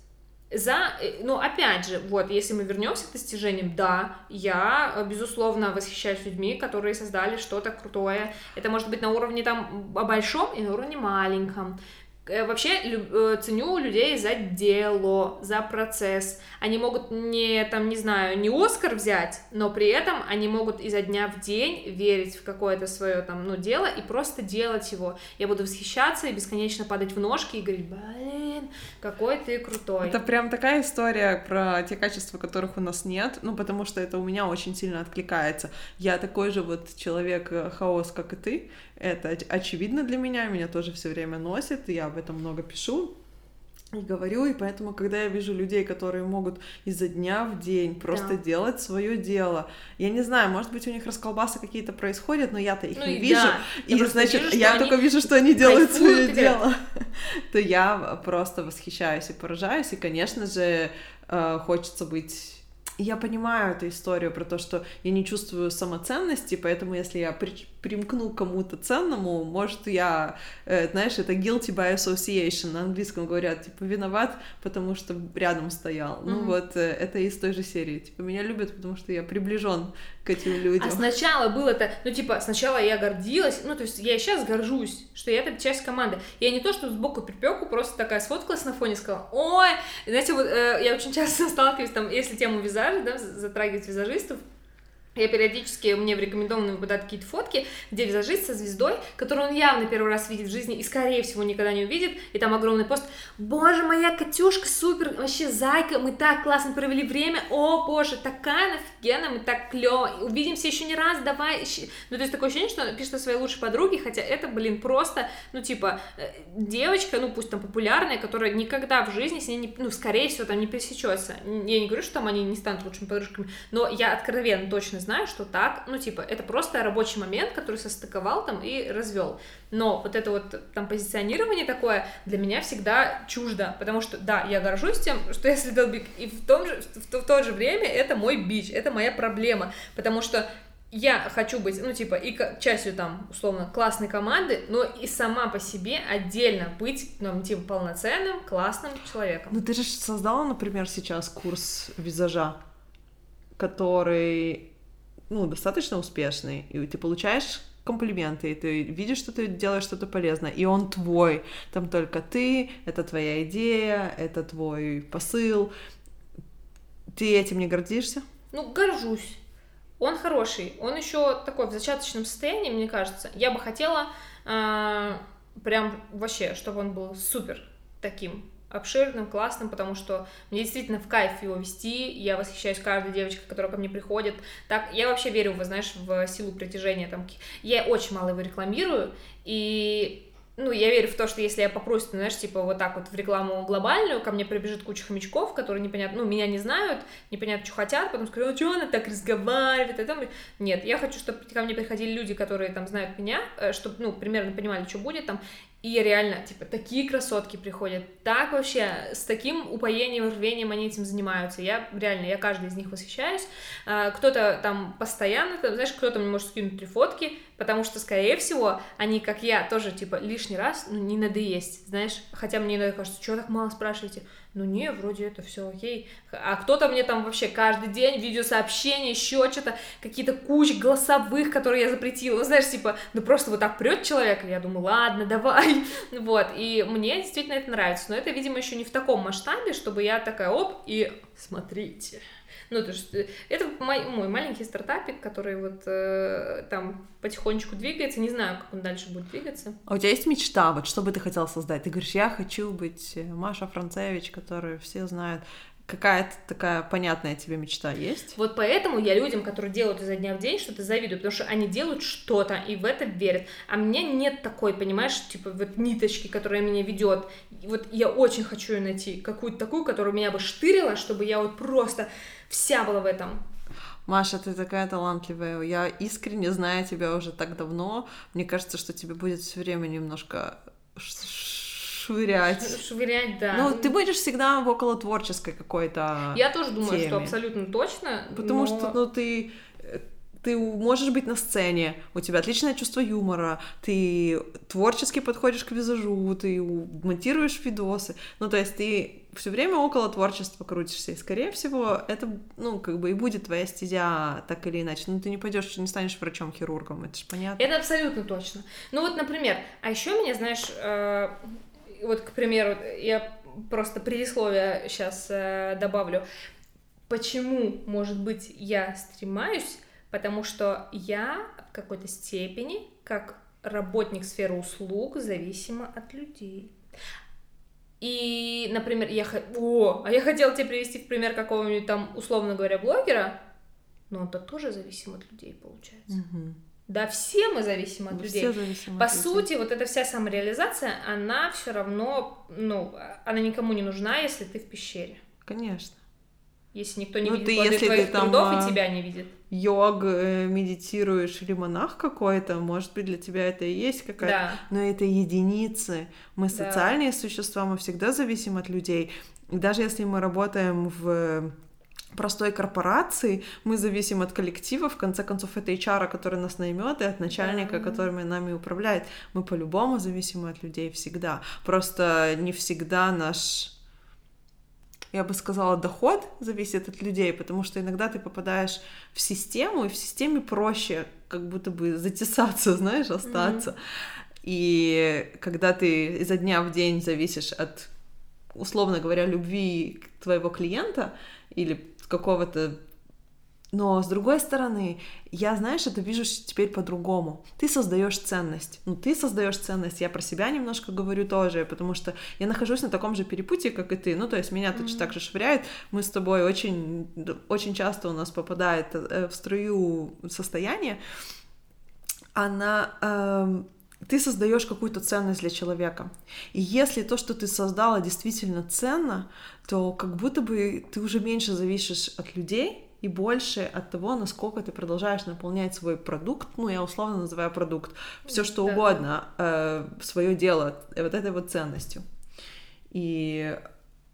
За, э, ну, опять же, вот, если мы вернемся к достижениям, да, я, э, безусловно, восхищаюсь людьми, которые создали что-то крутое. Это может быть на уровне там большом и на уровне маленьком. Э, вообще э, ценю людей за дело, за процесс. Они могут не, там, не знаю, не Оскар взять, но при этом они могут изо дня в день верить в какое-то свое там, ну, дело и просто делать его. Я буду восхищаться и бесконечно падать в ножки и говорить, блин, какой ты крутой. Это прям такая история про те качества, которых у нас нет, ну, потому что это у меня очень сильно откликается. Я такой же вот человек-хаос, э, как и ты, это очевидно для меня, меня тоже все время носит, я об этом много пишу и говорю, и поэтому, когда я вижу людей, которые могут изо дня в день просто да. делать свое дело, я не знаю, может быть, у них расколбасы какие-то происходят, но я-то их ну, не вижу, да. и я значит, вижу, я только вижу, что они делают свое дело, то я просто восхищаюсь и поражаюсь, и, конечно же, э, хочется быть я понимаю эту историю про то, что я не чувствую самоценности, поэтому если я при, примкну к кому-то ценному, может, я, э, знаешь, это guilty by association, на английском говорят, типа, виноват, потому что рядом стоял. Mm-hmm. Ну вот, э, это из той же серии. Типа, меня любят, потому что я приближен к этим людям. А сначала было-то, ну, типа, сначала я гордилась, ну, то есть я сейчас горжусь, что я это часть команды. Я не то, что сбоку припеку, просто такая сфоткалась на фоне, сказала, ой, знаете, вот э, я очень часто сталкиваюсь, там, если тему визажа, да, затрагивать визажистов, я периодически, мне в рекомендованные выпадают какие-то фотки, где визажист со звездой, которую он явно первый раз видит в жизни и, скорее всего, никогда не увидит, и там огромный пост «Боже, моя Катюшка, супер, вообще зайка, мы так классно провели время, о, боже, такая офигенно, мы так клево, увидимся еще не раз, давай». Ну, то есть такое ощущение, что пишет о своей лучшей подруге, хотя это, блин, просто, ну, типа, э, девочка, ну, пусть там популярная, которая никогда в жизни с ней, не, ну, скорее всего, там не пересечется. Я не говорю, что там они не станут лучшими подружками, но я откровенно точно знаю, что так, ну, типа, это просто рабочий момент, который состыковал там и развел. Но вот это вот там позиционирование такое для меня всегда чуждо, потому что, да, я горжусь тем, что я следил биг, и в, том же, в, в, в то же время это мой бич, это моя проблема, потому что я хочу быть, ну, типа, и частью там, условно, классной команды, но и сама по себе отдельно быть, ну, типа, полноценным, классным человеком. Ну, ты же создала, например, сейчас курс визажа, который ну, достаточно успешный, и ты получаешь комплименты, и ты видишь, что ты делаешь что-то полезное, и он твой, там только ты, это твоя идея, это твой посыл. Ты этим не гордишься? Ну, горжусь. Он хороший, он еще такой в зачаточном состоянии, мне кажется. Я бы хотела э, прям вообще, чтобы он был супер таким обширным, классным, потому что мне действительно в кайф его вести, я восхищаюсь каждой девочкой, которая ко мне приходит. Так, я вообще верю, вы знаешь, в силу притяжения, там, я очень мало его рекламирую, и ну, я верю в то, что если я попросить, знаешь, типа вот так вот в рекламу глобальную, ко мне прибежит куча хомячков, которые непонятно, ну, меня не знают, непонятно, что хотят, потом скажут, ну, что она так разговаривает, и там... Нет, я хочу, чтобы ко мне приходили люди, которые там знают меня, э, чтобы, ну, примерно понимали, что будет там, и реально, типа, такие красотки приходят, так вообще, с таким упоением, рвением они этим занимаются. Я реально, я каждый из них восхищаюсь. А, кто-то там постоянно, там, знаешь, кто-то мне может скинуть три фотки, потому что, скорее всего, они, как я, тоже, типа, лишний раз, ну, не надо есть, знаешь. Хотя мне иногда кажется, что так мало спрашиваете? Ну не, вроде это все окей. А кто-то мне там вообще каждый день видеосообщения, еще что-то, какие-то кучи голосовых, которые я запретила. Ну, знаешь, типа, ну просто вот так прет человек, я думаю, ладно, давай. Вот, и мне действительно это нравится. Но это, видимо, еще не в таком масштабе, чтобы я такая, оп, и смотрите. Ну, то есть, э, это мой, мой маленький стартапик, который вот э, там потихонечку двигается. Не знаю, как он дальше будет двигаться. А у тебя есть мечта? Вот что бы ты хотела создать? Ты говоришь, я хочу быть э, Маша Францевич, которую все знают. Какая-то такая понятная тебе мечта есть? Вот поэтому я людям, которые делают изо дня в день что-то, завидую, потому что они делают что-то и в это верят. А мне нет такой, понимаешь, типа вот ниточки, которая меня ведет. Вот я очень хочу ее найти, какую-то такую, которая меня бы штырила, чтобы я вот просто вся была в этом. Маша, ты такая талантливая. Я искренне знаю тебя уже так давно. Мне кажется, что тебе будет все время немножко швырять. Швырять, да. Ну, ты будешь всегда в около творческой какой-то. Я тоже думаю, теме. что абсолютно точно. Потому но... что, ну, ты ты можешь быть на сцене, у тебя отличное чувство юмора, ты творчески подходишь к визажу, ты монтируешь видосы, ну, то есть ты все время около творчества крутишься, и, скорее всего, это, ну, как бы и будет твоя стезя так или иначе, ну, ты не пойдешь, не станешь врачом-хирургом, это же понятно. Это абсолютно точно. Ну, вот, например, а еще меня, знаешь, э, вот, к примеру, я просто предисловие сейчас э, добавлю, почему, может быть, я стремаюсь потому что я в какой-то степени, как работник сферы услуг, зависима от людей. И, например, я... О, а я хотела тебе привести в пример какого-нибудь там, условно говоря, блогера, но он-то тоже зависим от людей, получается. Угу. Да, все мы зависим от мы людей. Все зависим По от сути, людей. вот эта вся самореализация, она все равно, ну, она никому не нужна, если ты в пещере. Конечно. Если никто не ну, видит ты, если твоих ты трудов а... и тебя не видит йог, э, медитируешь или монах какой-то, может быть, для тебя это и есть какая-то, да. но это единицы. Мы да. социальные существа, мы всегда зависим от людей. И даже если мы работаем в простой корпорации, мы зависим от коллектива, в конце концов, это HR, который нас наймет, и от начальника, да. который нами управляет. Мы по-любому зависимы от людей всегда. Просто не всегда наш я бы сказала, доход зависит от людей, потому что иногда ты попадаешь в систему, и в системе проще как будто бы затесаться, знаешь, остаться. Mm-hmm. И когда ты изо дня в день зависишь от, условно говоря, любви твоего клиента или какого-то но с другой стороны, я, знаешь, это вижу теперь по-другому. Ты создаешь ценность. Ну, ты создаешь ценность. Я про себя немножко говорю тоже, потому что я нахожусь на таком же перепутье, как и ты. Ну, то есть меня точно mm-hmm. так же швыряет. Мы с тобой очень, очень часто у нас попадает э, в струю состояние. Она эм, ты создаешь какую-то ценность для человека. И если то, что ты создала, действительно ценно, то как будто бы ты уже меньше зависишь от людей, и больше от того, насколько ты продолжаешь наполнять свой продукт, ну, я условно называю продукт, все что да. угодно, э, свое дело, э, вот этой вот ценностью. И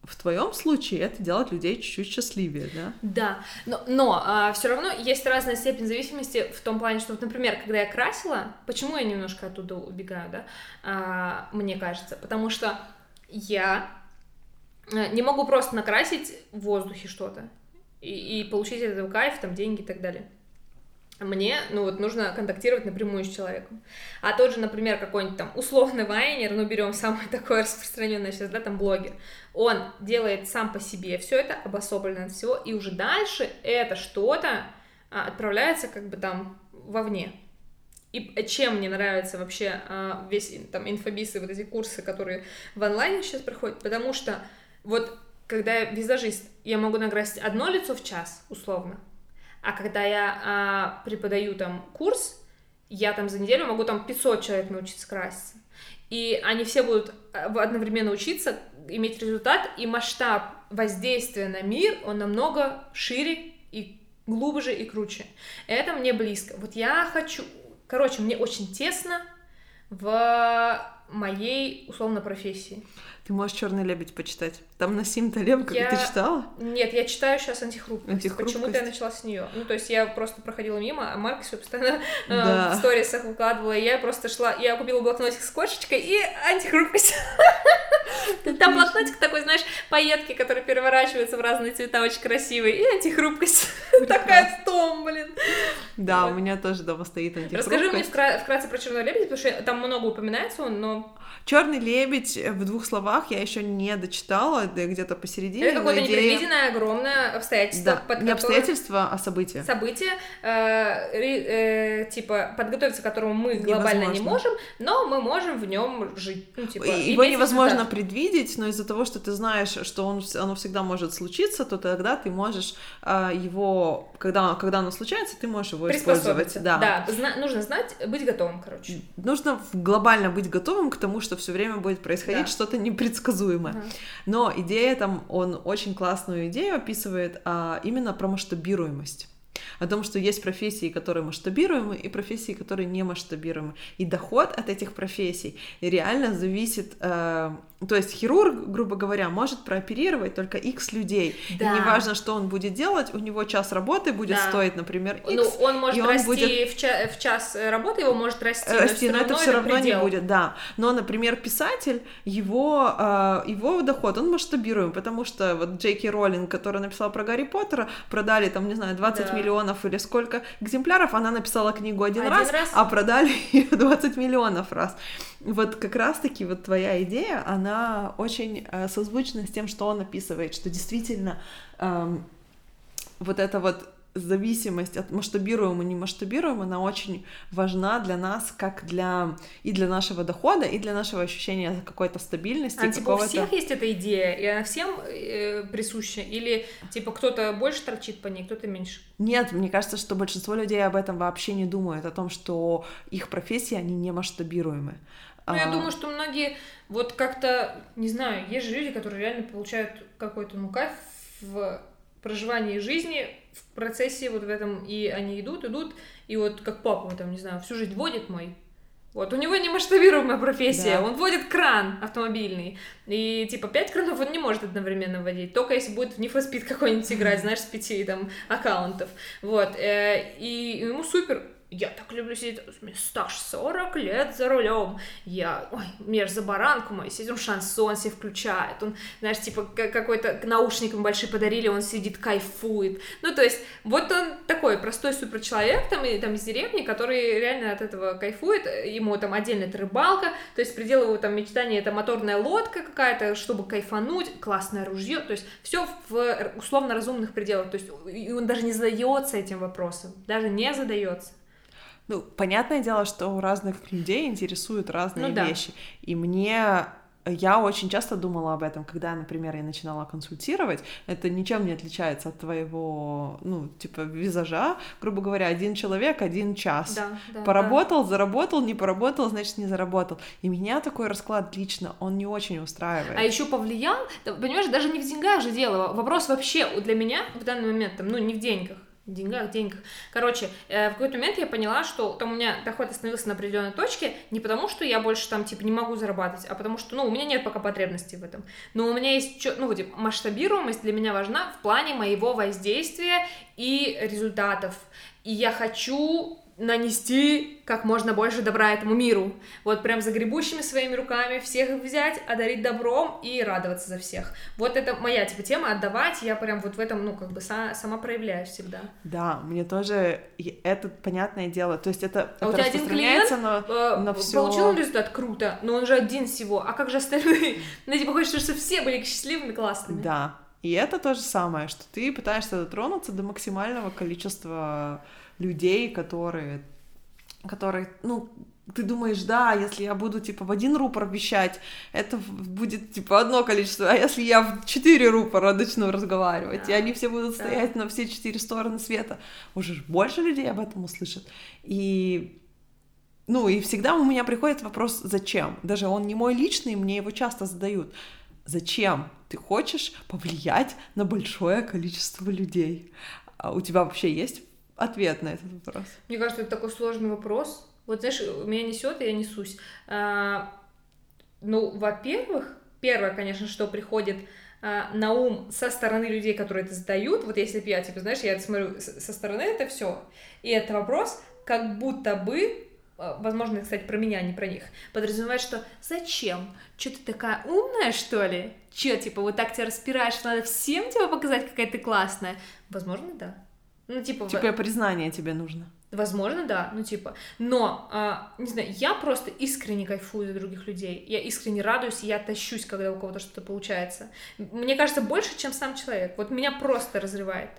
в твоем случае это делает людей чуть-чуть счастливее, да? Да, но, но а, все равно есть разная степень зависимости в том плане, что, вот, например, когда я красила, почему я немножко оттуда убегаю, да, а, мне кажется, потому что я э, не могу просто накрасить в воздухе что-то и, и получить от этого кайф, там, деньги и так далее. Мне, ну вот, нужно контактировать напрямую с человеком. А тот же, например, какой-нибудь там условный вайнер, ну, берем самое такое распространенное сейчас, да, там, блогер, он делает сам по себе все это, обособленно от всего, и уже дальше это что-то а, отправляется как бы там вовне. И чем мне нравится вообще а, весь там инфобисы, вот эти курсы, которые в онлайне сейчас проходят, потому что вот когда я визажист, я могу накрасить одно лицо в час, условно. А когда я а, преподаю там курс, я там за неделю могу там 500 человек научиться краситься. И они все будут а, одновременно учиться, иметь результат, и масштаб воздействия на мир, он намного шире и глубже и круче. Это мне близко. Вот я хочу... Короче, мне очень тесно в моей, условно, профессии. Ты можешь Черный лебедь почитать. Там Насим Талеб, как я... ты читала? Нет, я читаю сейчас антихрупкость. антихрупкость. Почему-то я начала с нее. Ну, то есть я просто проходила мимо, а Марк все постоянно да. э, в сторисах выкладывала, и я просто шла, я купила блокнотик с кошечкой и антихрупкость. Там блокнотик такой, знаешь, пайетки, которые переворачиваются в разные цвета, очень красивые, и антихрупкость. Такая том, блин. Да, у меня тоже дома стоит антихрупкость. Расскажи мне вкратце про черного лебедя, потому что там много упоминается он, но Черный лебедь в двух словах я еще не дочитала, где-то посередине. Это какое-то идея... непредвиденное огромное обстоятельство. Да, под не которое... обстоятельство, а событие. Событие, э, э, типа, подготовиться к которому мы глобально невозможно. не можем, но мы можем в нем жить. Ну, типа, Его невозможно результат. предвидеть, но из-за того, что ты знаешь, что он, оно всегда может случиться, то тогда ты можешь э, его, когда, когда оно случается, ты можешь его использовать. Да, да зна- нужно знать, быть готовым, короче. Нужно глобально быть готовым к тому, что что все время будет происходить да. что-то непредсказуемое. Ага. Но идея там, он очень классную идею описывает а, именно про масштабируемость о том, что есть профессии, которые масштабируемы, и профессии, которые не масштабируемы. И доход от этих профессий реально зависит э, то есть хирург, грубо говоря, может прооперировать только X людей. Да. И неважно, что он будет делать, у него час работы будет да. стоить, например, X. Ну, он может он расти будет... в, ча- в час работы, его может расти, расти но, но это все равно предел. не будет, да. Но, например, писатель, его, э, его доход, он масштабируем, потому что вот Джейки Роллинг, которая написала про Гарри Поттера, продали там, не знаю, 20 да. миллионов или сколько экземпляров, она написала книгу один, один раз, раз, а продали ее 20 миллионов раз. Вот как раз-таки вот твоя идея, она очень э, созвучна с тем, что он описывает, что действительно эм, вот это вот зависимость от масштабируемого и немасштабируемого, она очень важна для нас, как для и для нашего дохода, и для нашего ощущения какой-то стабильности. А типа у всех есть эта идея, и она всем э, присуща? Или типа кто-то больше торчит по ней, кто-то меньше? Нет, мне кажется, что большинство людей об этом вообще не думают, о том, что их профессии, они не масштабируемы. Ну, я а. думаю, что многие вот как-то, не знаю, есть же люди, которые реально получают какой-то, ну, кайф в проживании жизни в процессе вот в этом, и они идут, идут, и вот как папа, там, не знаю, всю жизнь водит мой, вот, у него не масштабируемая профессия, да. он водит кран автомобильный, и, типа, пять кранов он не может одновременно водить, только если будет в Need какой-нибудь играть, знаешь, с пяти, там, аккаунтов, вот, э, и ему супер, я так люблю сидеть, мне стаж 40 лет за рулем, я, ой, мне за баранку мой сидит, он шансон себе включает, он, знаешь, типа какой-то наушник ему большой подарили, он сидит, кайфует, ну, то есть, вот он такой простой супер человек, там, и, там, из деревни, который реально от этого кайфует, ему там отдельно это рыбалка, то есть, предел его там мечтания это моторная лодка какая-то, чтобы кайфануть, классное ружье, то есть, все в условно разумных пределах, то есть, и он даже не задается этим вопросом, даже не задается. Ну, понятное дело, что у разных людей интересуют разные ну, да. вещи. И мне я очень часто думала об этом, когда, например, я начинала консультировать. Это ничем не отличается от твоего, ну, типа, визажа. Грубо говоря, один человек, один час. Да, да, поработал, да. заработал, не поработал, значит, не заработал. И меня такой расклад лично, он не очень устраивает. А еще повлиял, понимаешь, даже не в деньгах же дело. Вопрос вообще для меня в данный момент, там, ну, не в деньгах деньгах, деньгах. Короче, э, в какой-то момент я поняла, что там у меня доход остановился на определенной точке не потому, что я больше там, типа, не могу зарабатывать, а потому что, ну, у меня нет пока потребности в этом. Но у меня есть, ну, типа, масштабируемость для меня важна в плане моего воздействия и результатов. И я хочу нанести как можно больше добра этому миру. Вот прям загребущими своими руками всех взять, одарить добром и радоваться за всех. Вот это моя типа тема, отдавать, я прям вот в этом, ну, как бы са- сама проявляюсь всегда. Да, мне тоже это понятное дело, то есть это, а это у тебя один клиент на, э, на всё... получил результат, круто, но он же один всего, а как же остальные? Ну, типа, хочется, чтобы все были счастливыми, классными. Да, и это то же самое, что ты пытаешься дотронуться до максимального количества людей, которые, которые, ну, ты думаешь, да, если я буду, типа, в один рупор вещать, это будет, типа, одно количество, а если я в четыре рупора начну разговаривать, да. и они все будут стоять да. на все четыре стороны света, уже больше людей об этом услышат. И ну, и всегда у меня приходит вопрос, зачем? Даже он не мой личный, мне его часто задают. Зачем ты хочешь повлиять на большое количество людей? А у тебя вообще есть ответ на этот вопрос? Мне кажется, это такой сложный вопрос. Вот, знаешь, меня несет, и я несусь. А, ну, во-первых, первое, конечно, что приходит а, на ум со стороны людей, которые это задают, вот если бы я, типа, знаешь, я это смотрю со стороны, это все, и это вопрос, как будто бы э, возможно, кстати, про меня, а не про них, подразумевает, что зачем? Что ты такая умная, что ли? Че, типа, вот так тебя распираешь, надо всем тебе показать, какая ты классная? Возможно, да. Ну, типа... Типа признание тебе нужно. Возможно, да, ну типа, но, а, не знаю, я просто искренне кайфую за других людей, я искренне радуюсь, я тащусь, когда у кого-то что-то получается. Мне кажется, больше, чем сам человек, вот меня просто разрывает.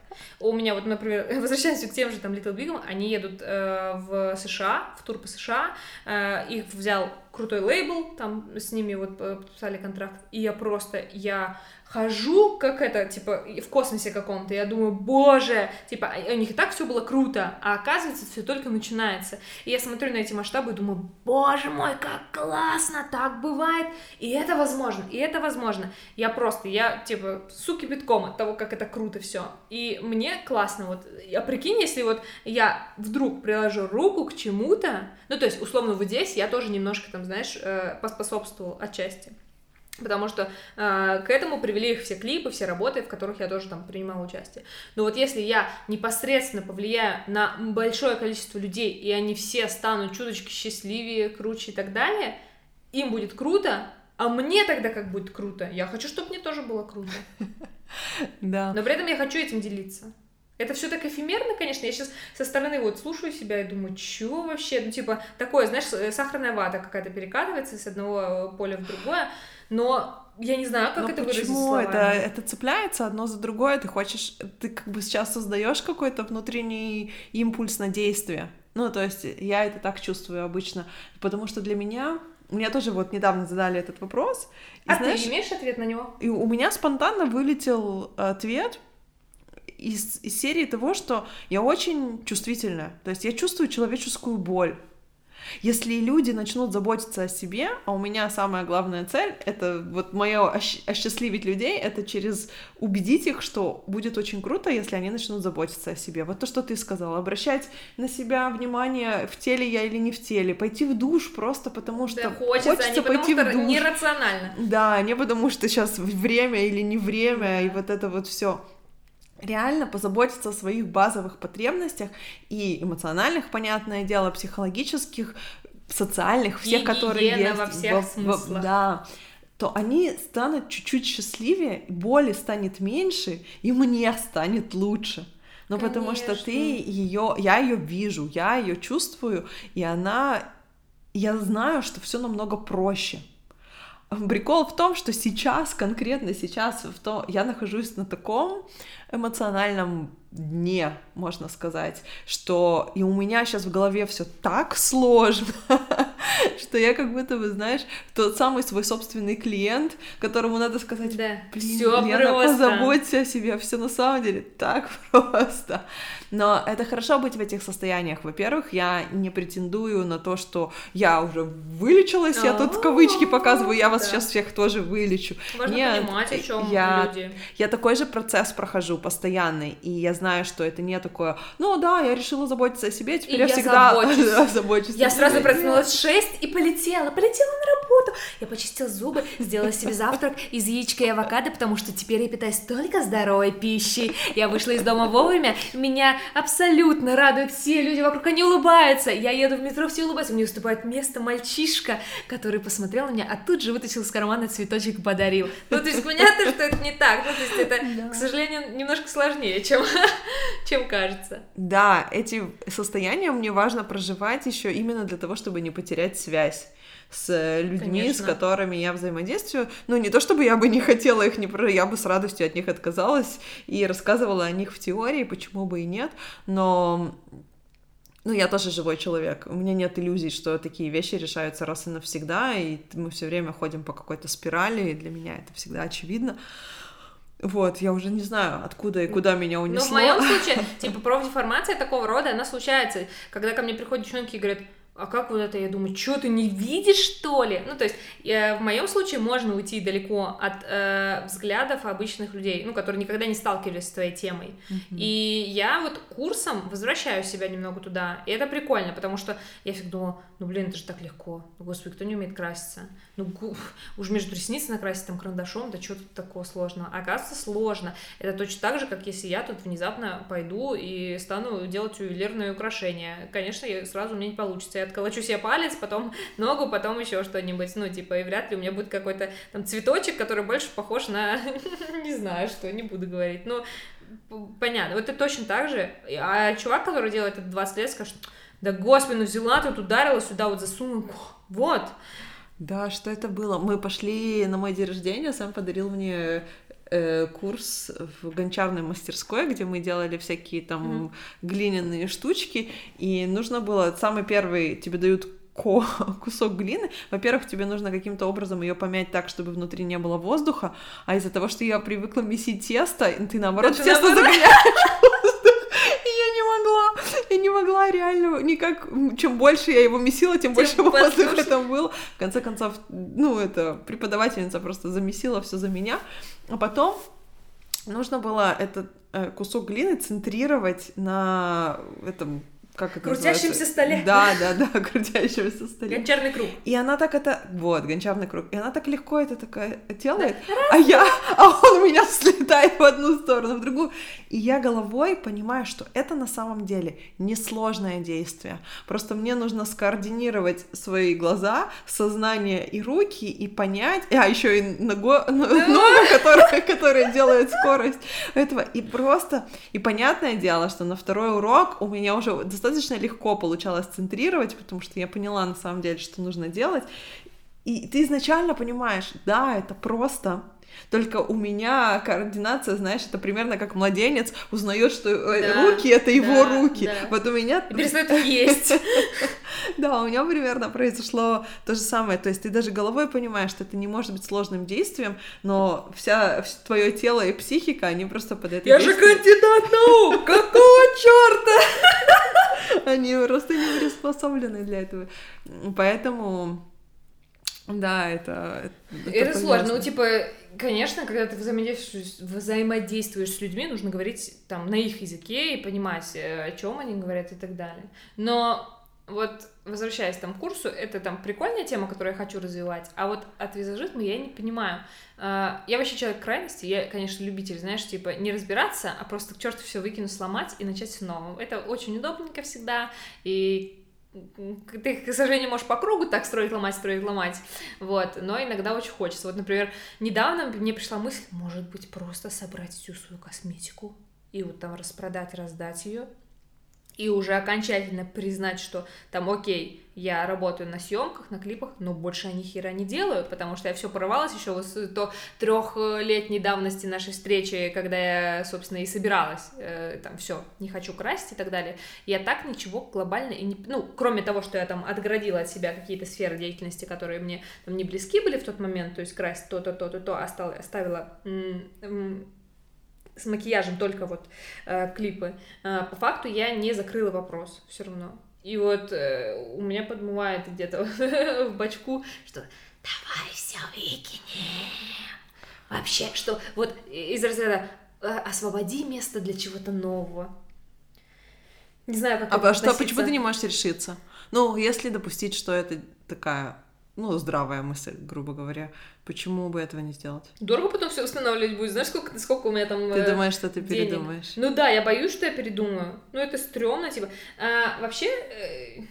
У меня вот, например, возвращаясь к тем же там Little Big, они едут э, в США, в тур по США, э, их взял крутой лейбл, там с ними вот подписали контракт, и я просто, я хожу, как это, типа, в космосе каком-то, я думаю, боже, типа, а, у них и так все было круто, а оказывается, все только начинается. И я смотрю на эти масштабы и думаю, боже мой, как классно, так бывает, и это возможно, и это возможно. Я просто, я, типа, суки битком от того, как это круто все. И мне классно, вот, я прикинь, если вот я вдруг приложу руку к чему-то, ну, то есть, условно, в Одессе я тоже немножко там, знаешь, э, поспособствовал отчасти. Потому что э, к этому привели их все клипы, все работы, в которых я тоже там принимала участие. Но вот если я непосредственно повлияю на большое количество людей, и они все станут чуточки счастливее, круче и так далее, им будет круто, а мне тогда как будет круто? Я хочу, чтобы мне тоже было круто. Да. Но при этом я хочу этим делиться. Это все так эфемерно, конечно. Я сейчас со стороны вот слушаю себя и думаю, чё вообще? Ну, типа, такое, знаешь, сахарная вата какая-то перекатывается с одного поля в другое но я не знаю, как Но это выразить почему это, это цепляется одно за другое? Ты хочешь, ты как бы сейчас создаешь какой-то внутренний импульс на действие. Ну, то есть я это так чувствую обычно, потому что для меня мне тоже вот недавно задали этот вопрос. И, а знаешь, ты имеешь ответ на него? И у меня спонтанно вылетел ответ из, из серии того, что я очень чувствительная. То есть я чувствую человеческую боль. Если люди начнут заботиться о себе, а у меня самая главная цель — это вот мое осчастливить людей, это через убедить их, что будет очень круто, если они начнут заботиться о себе. Вот то, что ты сказала, обращать на себя внимание, в теле я или не в теле, пойти в душ просто потому, что да, хочется, хочется не пойти потому, в душ. нерационально. Да, не потому что сейчас время или не время, и вот это вот все реально позаботиться о своих базовых потребностях и эмоциональных, понятное дело, психологических, социальных, всех, которые есть. во всех в, смыслах. да, то они станут чуть-чуть счастливее, боли станет меньше, и мне станет лучше. Ну, потому что ты ее, я ее вижу, я ее чувствую, и она, я знаю, что все намного проще. Прикол в том, что сейчас, конкретно сейчас, в то, я нахожусь на таком эмоциональном дне, можно сказать, что и у меня сейчас в голове все так сложно, что я как будто бы, знаешь, тот самый свой собственный клиент, которому надо сказать, да, блин, всё Лена, просто. позаботься о себе, все на самом деле так просто. Но это хорошо быть в этих состояниях. Во-первых, я не претендую на то, что я уже вылечилась, я тут кавычки показываю, я вас сейчас всех тоже вылечу. Можно понимать, о чем люди. Я такой же процесс прохожу постоянный, и я знаю, что это не такое, ну да, я решила заботиться о себе, теперь я, всегда забочусь. Я сразу проснулась в 6 и полетела, полетела на работу. Я почистила зубы, сделала себе завтрак из яичка и авокадо, потому что теперь я питаюсь только здоровой пищей. Я вышла из дома вовремя, меня абсолютно радуют все люди вокруг, они улыбаются. Я еду в метро, все улыбаются, мне уступает место мальчишка, который посмотрел на меня, а тут же вытащил из кармана цветочек и подарил. Ну, то есть понятно, что это не так, ну, то есть это, да. к сожалению, немножко сложнее, чем, чем кажется. Да, эти состояния мне важно проживать еще именно для того, чтобы не потерять связь с людьми, Конечно. с которыми я взаимодействую. Ну, не то чтобы я бы не хотела их, не про... я бы с радостью от них отказалась и рассказывала о них в теории, почему бы и нет, но ну, я тоже живой человек. У меня нет иллюзий, что такие вещи решаются раз и навсегда, и мы все время ходим по какой-то спирали, и для меня это всегда очевидно. Вот, я уже не знаю, откуда и куда меня унесло. Но в моем случае, типа, профдеформация такого рода, она случается, когда ко мне приходят девчонки и говорят, а как вот это, я думаю, что ты не видишь, что ли? Ну, то есть, э, в моем случае можно уйти далеко от э, взглядов обычных людей, ну, которые никогда не сталкивались с твоей темой. Mm-hmm. И я вот курсом возвращаю себя немного туда, и это прикольно, потому что я всегда думала, ну, блин, это же так легко, ну, господи, кто не умеет краситься? Ну, уж между ресниц накрасить там карандашом, да что тут такого сложного? Оказывается, сложно. Это точно так же, как если я тут внезапно пойду и стану делать ювелирные украшения. Конечно, я, сразу у меня не получится, я отколочу себе палец, потом ногу, потом еще что-нибудь, ну, типа, и вряд ли у меня будет какой-то там цветочек, который больше похож на, не знаю, что, не буду говорить, ну, понятно, вот это точно так же, а чувак, который делает это 20 лет, скажет, да господи, ну взяла тут, ударила, сюда вот засунула, вот, да, что это было? Мы пошли на мой день рождения, сам подарил мне курс в гончарной мастерской, где мы делали всякие там mm-hmm. глиняные штучки, и нужно было самый первый тебе дают кусок глины. Во-первых, тебе нужно каким-то образом ее помять так, чтобы внутри не было воздуха, а из-за того, что я привыкла месить тесто, ты наоборот Это тесто наоборот. загоняешь я не могла реально никак, чем больше я его месила, тем, тем больше воздуха там было. В конце концов, ну, это преподавательница просто замесила все за меня. А потом нужно было этот э, кусок глины центрировать на этом как это Крутящемся называется? столе. Да, да, да, крутящемся столе. Гончарный круг. И она так это, вот, гончарный круг. И она так легко это такая делает, да. а я, а он у меня слетает в одну сторону, в другую. И я головой понимаю, что это на самом деле несложное действие. Просто мне нужно скоординировать свои глаза, сознание и руки и понять, а еще и ногу, ногу которая, которая делает скорость этого. И просто, и понятное дело, что на второй урок у меня уже достаточно достаточно легко получалось центрировать, потому что я поняла на самом деле, что нужно делать. И ты изначально понимаешь, да, это просто, только у меня координация, знаешь, это примерно как младенец узнает, что э, да, руки это его да, руки. Да. Вот у меня... И перестает есть. Да, у меня примерно произошло то же самое. То есть ты даже головой понимаешь, что это не может быть сложным действием, но вся твое тело и психика, они просто под это. Я же кандидат наук! Какого черта? Они просто не приспособлены для этого. Поэтому да, это... Это, это сложно. Ну, типа, конечно, когда ты взаимодействуешь, взаимодействуешь с людьми, нужно говорить там на их языке и понимать, э, о чем они говорят и так далее. Но вот возвращаясь там к курсу, это там прикольная тема, которую я хочу развивать, а вот от визажизма я не понимаю. А, я вообще человек крайности, я, конечно, любитель, знаешь, типа не разбираться, а просто к черту все выкинуть, сломать и начать с нового. Это очень удобненько всегда, и ты, к сожалению, можешь по кругу так строить, ломать, строить, ломать, вот, но иногда очень хочется. Вот, например, недавно мне пришла мысль, может быть, просто собрать всю свою косметику и вот там распродать, раздать ее, и уже окончательно признать, что там, окей, я работаю на съемках, на клипах, но больше я ни хера не делаю, потому что я все порвалась еще с то трехлетней давности нашей встречи, когда я, собственно, и собиралась, э, там, все, не хочу красить и так далее. Я так ничего глобально и не... Ну, кроме того, что я там отгородила от себя какие-то сферы деятельности, которые мне там не близки были в тот момент, то есть красить то-то, то-то, то, оставила с макияжем только вот э, клипы, э, по факту я не закрыла вопрос все равно. И вот э, у меня подмывает где-то в бачку, что давай все выкинем. Вообще, что вот из разряда э, освободи место для чего-то нового. Не знаю, как А что, почему ты не можешь решиться? Ну, если допустить, что это такая ну, здравая мысль, грубо говоря. Почему бы этого не сделать? Дорого потом все восстанавливать будет. Знаешь, сколько, сколько у меня там Ты э, думаешь, что ты денег? передумаешь? Ну да, я боюсь, что я передумаю. Ну, это стрёмно, типа. А, вообще... Э...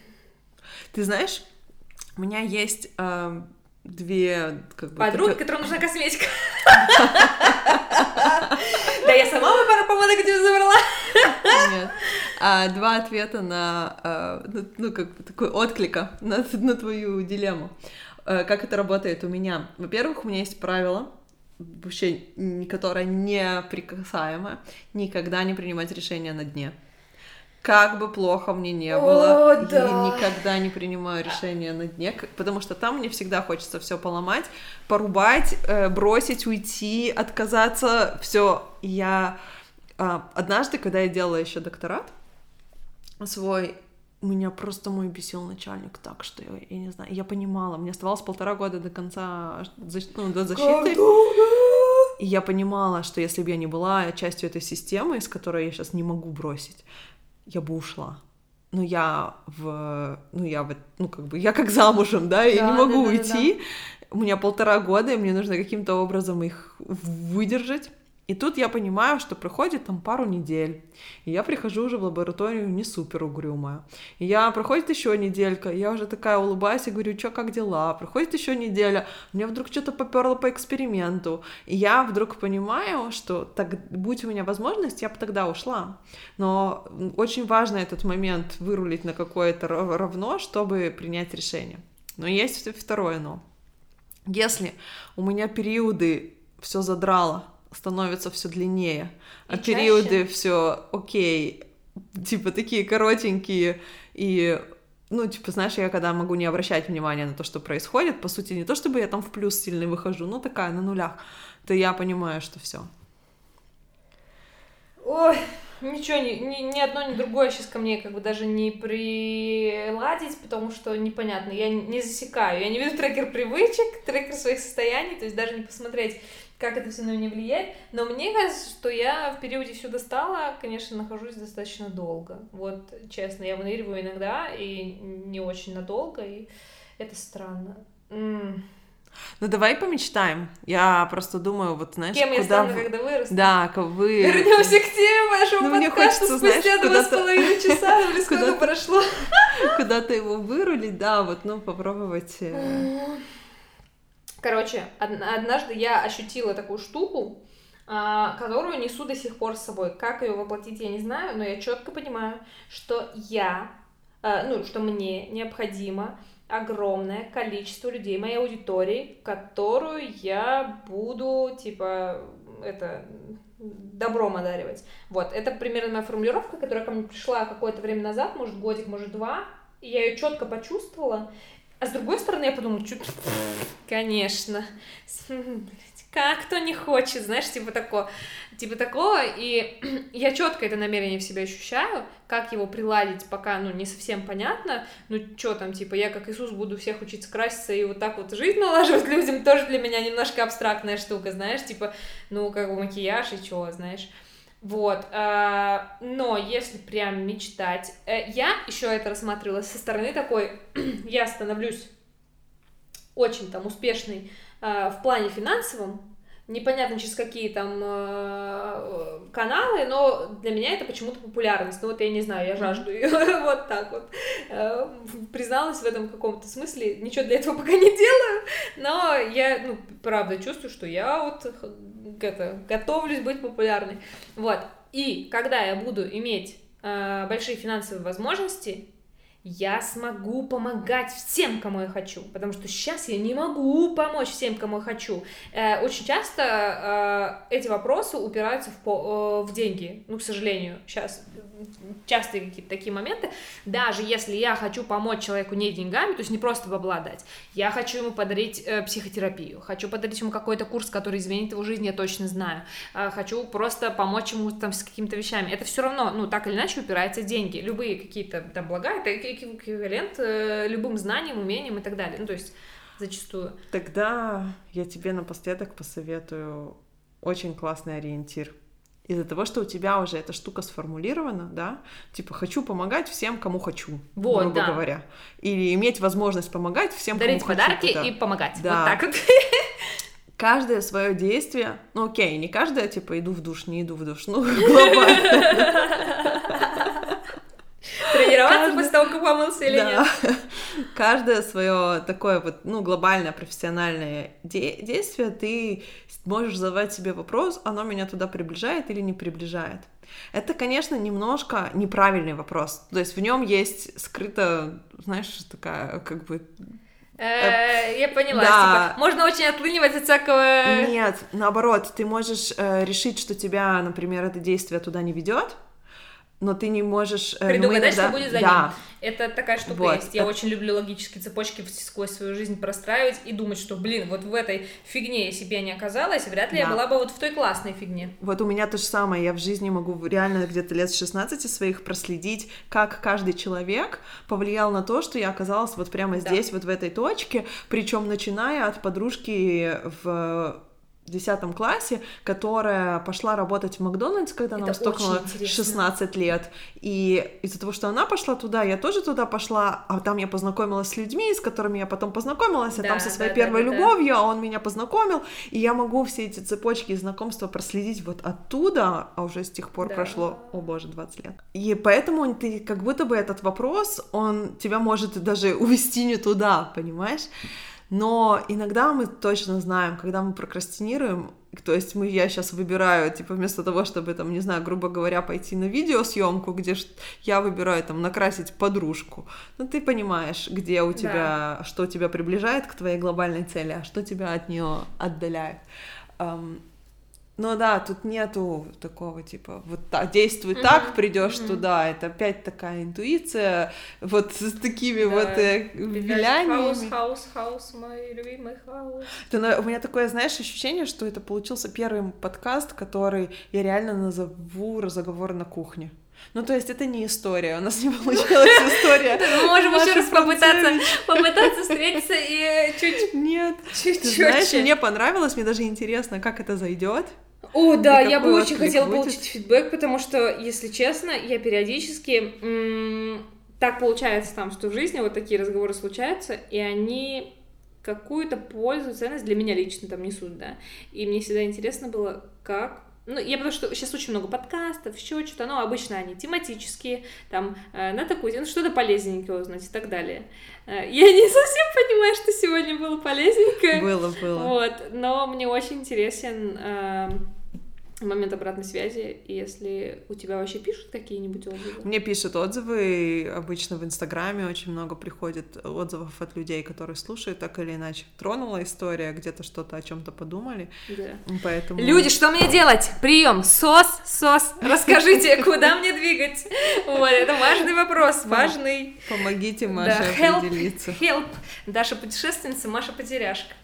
Ты знаешь, у меня есть э, две... Как бы, Подруги, так... которым нужна косметика. Да я сама бы пару помадок тебе забрала. Нет. А, два ответа на, а, ну, как такой отклика на, на твою дилемму. А, как это работает у меня? Во-первых, у меня есть правило, вообще, которое неприкасаемое, никогда не принимать решения на дне как бы плохо мне не было, О, да. я никогда не принимаю решения на дне, потому что там мне всегда хочется все поломать, порубать, э, бросить, уйти, отказаться, все. Я э, однажды, когда я делала еще докторат свой, меня просто мой бесил начальник так, что я, я не знаю, я понимала, мне оставалось полтора года до конца, ну, до защиты. И я понимала, что если бы я не была частью этой системы, из которой я сейчас не могу бросить, я бы ушла. Но я в... Ну, я в... Ну, как бы... Я как замужем, да, я да, не могу да, уйти. Да, да. У меня полтора года, и мне нужно каким-то образом их выдержать. И тут я понимаю, что проходит там пару недель, и я прихожу уже в лабораторию не супер угрюмая. И я проходит еще неделька, я уже такая улыбаюсь и говорю, что, как дела? Проходит еще неделя, мне вдруг что-то поперло по эксперименту, и я вдруг понимаю, что так, будь у меня возможность, я бы тогда ушла. Но очень важно этот момент вырулить на какое-то равно, чтобы принять решение. Но есть второе но. Если у меня периоды все задрало, становится все длиннее, и а чаще? периоды все окей, типа такие коротенькие. И ну, типа, знаешь, я когда могу не обращать внимания на то, что происходит, по сути, не то чтобы я там в плюс сильный выхожу, ну, такая, на нулях, то я понимаю, что все. Ой, ничего, ни, ни, ни одно, ни другое сейчас ко мне как бы даже не приладить, потому что непонятно, я не засекаю, я не веду трекер привычек, трекер своих состояний, то есть даже не посмотреть, как это все на меня влияет. Но мне кажется, что я в периоде все достала, конечно, нахожусь достаточно долго. Вот, честно, я выныриваю иногда и не очень надолго, и это странно. М-м. Ну давай помечтаем. Я просто думаю, вот знаешь, Кем куда я стану, когда вырасту? Да, вы. Вернемся к теме вашего ну, мне хочется, спустя два с половиной часа, или сколько прошло. Куда-то его вырулить, да, вот, ну попробовать. Э, Короче, однажды я ощутила такую штуку, а, которую несу до сих пор с собой. Как ее воплотить, я не знаю, но я четко понимаю, что я, а, ну, что мне необходимо огромное количество людей, моей аудитории, которую я буду, типа, это, добром одаривать. Вот, это примерно моя формулировка, которая ко мне пришла какое-то время назад, может, годик, может, два, и я ее четко почувствовала, а с другой стороны, я подумала, что... Конечно. Как кто не хочет, знаешь, типа такого. Типа такого, и я четко это намерение в себе ощущаю, как его приладить, пока, ну, не совсем понятно, ну, что там, типа, я как Иисус буду всех учиться краситься и вот так вот жизнь налаживать людям, тоже для меня немножко абстрактная штука, знаешь, типа, ну, как бы макияж и чего, знаешь. Вот, э, но если прям мечтать, э, я еще это рассматривала со стороны такой, я становлюсь очень там успешной э, в плане финансовом, непонятно через какие там э, каналы, но для меня это почему-то популярность. Ну вот я не знаю, я жажду ее вот так вот. Э, призналась в этом каком-то смысле, ничего для этого пока не делаю, но я, ну, правда чувствую, что я вот это, готовлюсь быть популярной. Вот. И когда я буду иметь э, большие финансовые возможности, я смогу помогать всем, кому я хочу, потому что сейчас я не могу помочь всем, кому я хочу. Э, очень часто э, эти вопросы упираются в, э, в деньги, ну, к сожалению, сейчас частые какие-то такие моменты, даже если я хочу помочь человеку не деньгами, то есть не просто бабла дать, я хочу ему подарить э, психотерапию, хочу подарить ему какой-то курс, который изменит его жизнь, я точно знаю, э, хочу просто помочь ему там с какими-то вещами, это все равно, ну, так или иначе упирается в деньги, любые какие-то там блага, это эквивалент э, любым знаниям, умениям и так далее. Ну, то есть зачастую. Тогда я тебе напоследок посоветую очень классный ориентир. Из-за того, что у тебя уже эта штука сформулирована, да, типа хочу помогать всем, кому хочу, вот, грубо да. говоря, или иметь возможность помогать всем, Дарить кому подарки хочу. и помогать. Да. Вот так вот. Каждое свое действие, ну окей, не каждое, типа иду в душ, не иду в душ, ну глобально. Тренироваться Каждый... после того, как помылся или да. нет? Каждое свое такое вот, ну, глобальное профессиональное де- действие ты можешь задавать себе вопрос, оно меня туда приближает или не приближает. Это, конечно, немножко неправильный вопрос. То есть в нем есть скрыто, знаешь, такая как бы э, я поняла, да. типа, можно очень отлынивать от всякого... Нет, наоборот, ты можешь э, решить, что тебя, например, это действие туда не ведет, но ты не можешь... Э, Предугадать, иногда... что будет за да. ним. Это такая штука вот. есть. Я это... очень люблю логические цепочки сквозь свою жизнь простраивать и думать, что, блин, вот в этой фигне, если бы я не оказалась, вряд ли да. я была бы вот в той классной фигне. Вот у меня то же самое. Я в жизни могу реально где-то лет с 16 своих проследить, как каждый человек повлиял на то, что я оказалась вот прямо здесь, да. вот в этой точке, причем начиная от подружки в десятом классе, которая пошла работать в Макдональдс, когда нам стукнуло очень интересно. 16 лет. И из-за того, что она пошла туда, я тоже туда пошла, а там я познакомилась с людьми, с которыми я потом познакомилась, а Да, там со своей да, первой да, да, да. любовью, а он меня познакомил, и я могу все эти цепочки и знакомства проследить вот оттуда, а уже с тех пор Да. прошло, о боже, 20 лет. И поэтому ты как будто бы этот вопрос, он тебя может даже увести не туда, понимаешь? Но иногда мы точно знаем, когда мы прокрастинируем, то есть мы, я сейчас выбираю, типа, вместо того, чтобы, там, не знаю, грубо говоря, пойти на видеосъемку, где ж- я выбираю, там, накрасить подружку, ну, ты понимаешь, где у тебя, что тебя приближает к твоей глобальной цели, а что тебя от нее отдаляет. Ам, ну да, тут нету такого типа вот так, действуй Мгм, так, придешь мгм. туда. Это опять такая интуиция, вот с такими Да, вот э, виляниями. хаос, хаос, мой любимый хаос. Это на- у меня такое, знаешь, ощущение, что это получился первый подкаст, который я реально назову разговор на кухне. Ну, то есть это не история, у нас не получилась история. Мы можем еще раз попытаться, попытаться встретиться и чуть Нет. чуть Ты знаешь, мне понравилось, мне даже интересно, как это зайдет. О, да, я бы очень хотела будет? получить фидбэк, потому что, если честно, я периодически м, так получается там, что в жизни вот такие разговоры случаются, и они какую-то пользу, ценность для меня лично там несут, да. И мне всегда интересно было, как ну, я потому что сейчас очень много подкастов, еще что-то, но обычно они тематические, там, э, на такую, ну, что-то полезненькое узнать и так далее. Э, я не совсем понимаю, что сегодня было полезненькое. Было, было. Вот, но мне очень интересен эм, момент обратной связи, если у тебя вообще пишут какие-нибудь отзывы. Мне пишут отзывы, обычно в Инстаграме очень много приходит отзывов от людей, которые слушают, так или иначе. Тронула история, где-то что-то о чем-то подумали, Да. поэтому... Люди, что мне делать? Прием, сос, сос. Расскажите, куда мне двигать? Вот, это важный вопрос, важный. Помогите Маше определиться. help. Даша путешественница, Маша потеряшка.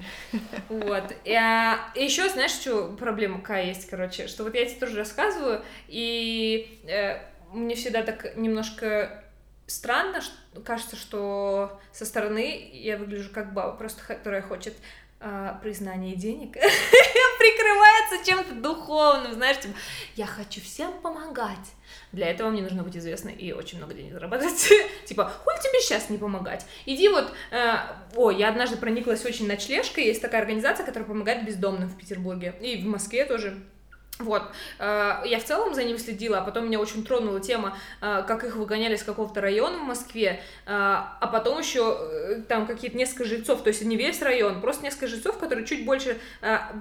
Вот. И еще, знаешь, что проблема какая есть, короче, что вот я тебе тоже рассказываю, и э, мне всегда так немножко странно, ш- кажется, что со стороны я выгляжу как баба, просто которая хочет а, признания денег, прикрывается чем-то духовным, знаешь, типа, я хочу всем помогать. Для этого мне нужно быть известной и очень много денег зарабатывать. типа, хуй тебе сейчас не помогать? Иди вот... э, Ой, я однажды прониклась очень ночлежкой. Есть такая организация, которая помогает бездомным в Петербурге. И в Москве тоже. Вот, э, я в целом за ним следила, а потом меня очень тронула тема, э, как их выгоняли с какого-то района в Москве, э, а потом еще там какие-то несколько жильцов, то есть не весь район, просто несколько жильцов, которые чуть больше,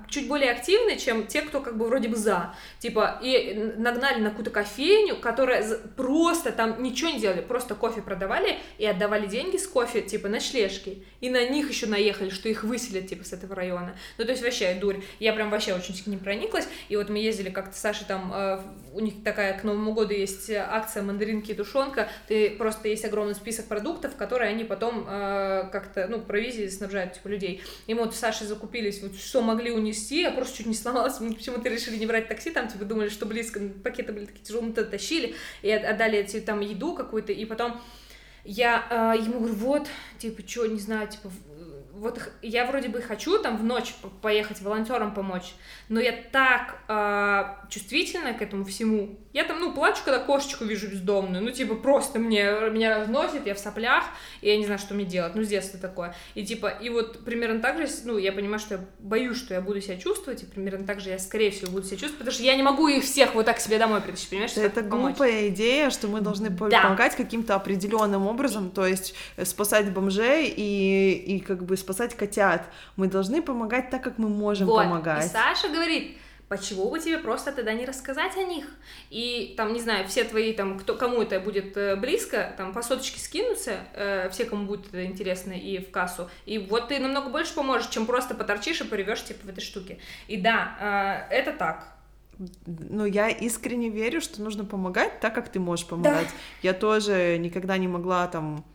чуть более активны, чем те, кто как бы вроде бы за, типа, и нагнали на какую-то кофейню, которая просто там ничего не делали, просто кофе продавали и отдавали деньги с кофе, типа, ночлежки, и на них еще наехали, что их выселят, типа, с этого района, ну, то есть вообще дурь, я прям вообще очень к ним прониклась, и вот мы ездили как-то с Сашей там, э, у них такая к Новому году есть акция мандаринки и тушенка, ты просто есть огромный список продуктов, которые они потом э, как-то, ну, провизией снабжают, типа, людей. И мы вот с Сашей закупились, вот что могли унести, я просто чуть не сломалась, мы почему-то решили не брать такси, там, типа, думали, что близко, пакеты были такие тяжелые, мы тащили, и от- отдали эти, там еду какую-то, и потом я э, ему говорю, вот, типа, что, не знаю, типа, вот я вроде бы хочу там в ночь поехать волонтером помочь, но я так э, чувствительна к этому всему. Я там, ну, плачу, когда кошечку вижу бездомную, ну, типа, просто мне, меня разносит, я в соплях, и я не знаю, что мне делать, ну, с детства такое. И, типа, и вот примерно так же, ну, я понимаю, что я боюсь, что я буду себя чувствовать, и примерно так же я, скорее всего, буду себя чувствовать, потому что я не могу их всех вот так себе домой притащить, понимаешь? Это чтобы помочь. глупая идея, что мы должны по- Да. помогать каким-то определенным образом, то есть э, спасать бомжей и, и как бы спасать котят. Мы должны помогать так, как мы можем Вот. помогать. И Саша говорит, почему бы тебе просто тогда не рассказать о них? И там, не знаю, все твои, там, кто, кому это будет э, близко, там, по соточке скинутся, э, все, кому будет это интересно, и в кассу. И вот ты намного больше поможешь, чем просто поторчишь и поревешь, типа, в этой штуке. И да, э, это так. Но я искренне верю, что нужно помогать так, как ты можешь помогать. Я тоже никогда не могла там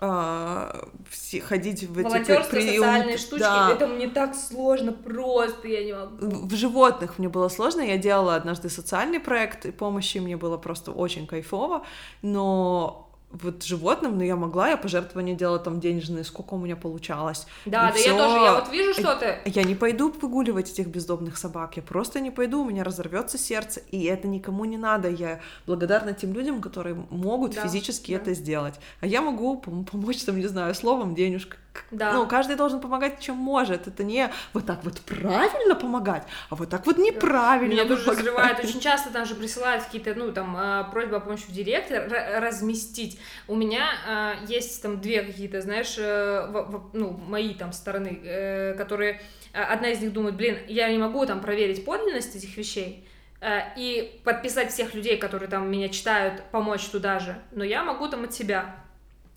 а, все- ходить в эти Волонтерство, приют- социальные штучки, да. это мне так сложно, просто я не могу. В в животных мне было сложно. Я делала однажды социальный проект помощи, мне было просто очень кайфово, но вот животным, но я могла, я пожертвования делала там денежные, сколько у меня получалось. Да, И да, всё. я тоже, я вот вижу что-то. Я не пойду выгуливать этих бездомных собак, я просто не пойду, у меня разорвется сердце, и это никому не надо. Я благодарна тем людям, которые могут Да, физически да. это сделать. А я могу пом- помочь, там, не знаю, словом, денежкой. Да. Ну, каждый должен помогать, чем может. Это не вот так вот правильно помогать, а вот так вот неправильно Меня тоже разрывает. Очень часто там же присылают какие-то, ну, там, э, просьбы о помощи в директе р- разместить. У меня э, есть там две какие-то, знаешь, э, в- в- ну, мои там стороны, э, которые... э, Одна из них думает, блин, я не могу там проверить подлинность этих вещей, э, и подписать всех людей, которые там меня читают, помочь туда же, но я могу там от себя.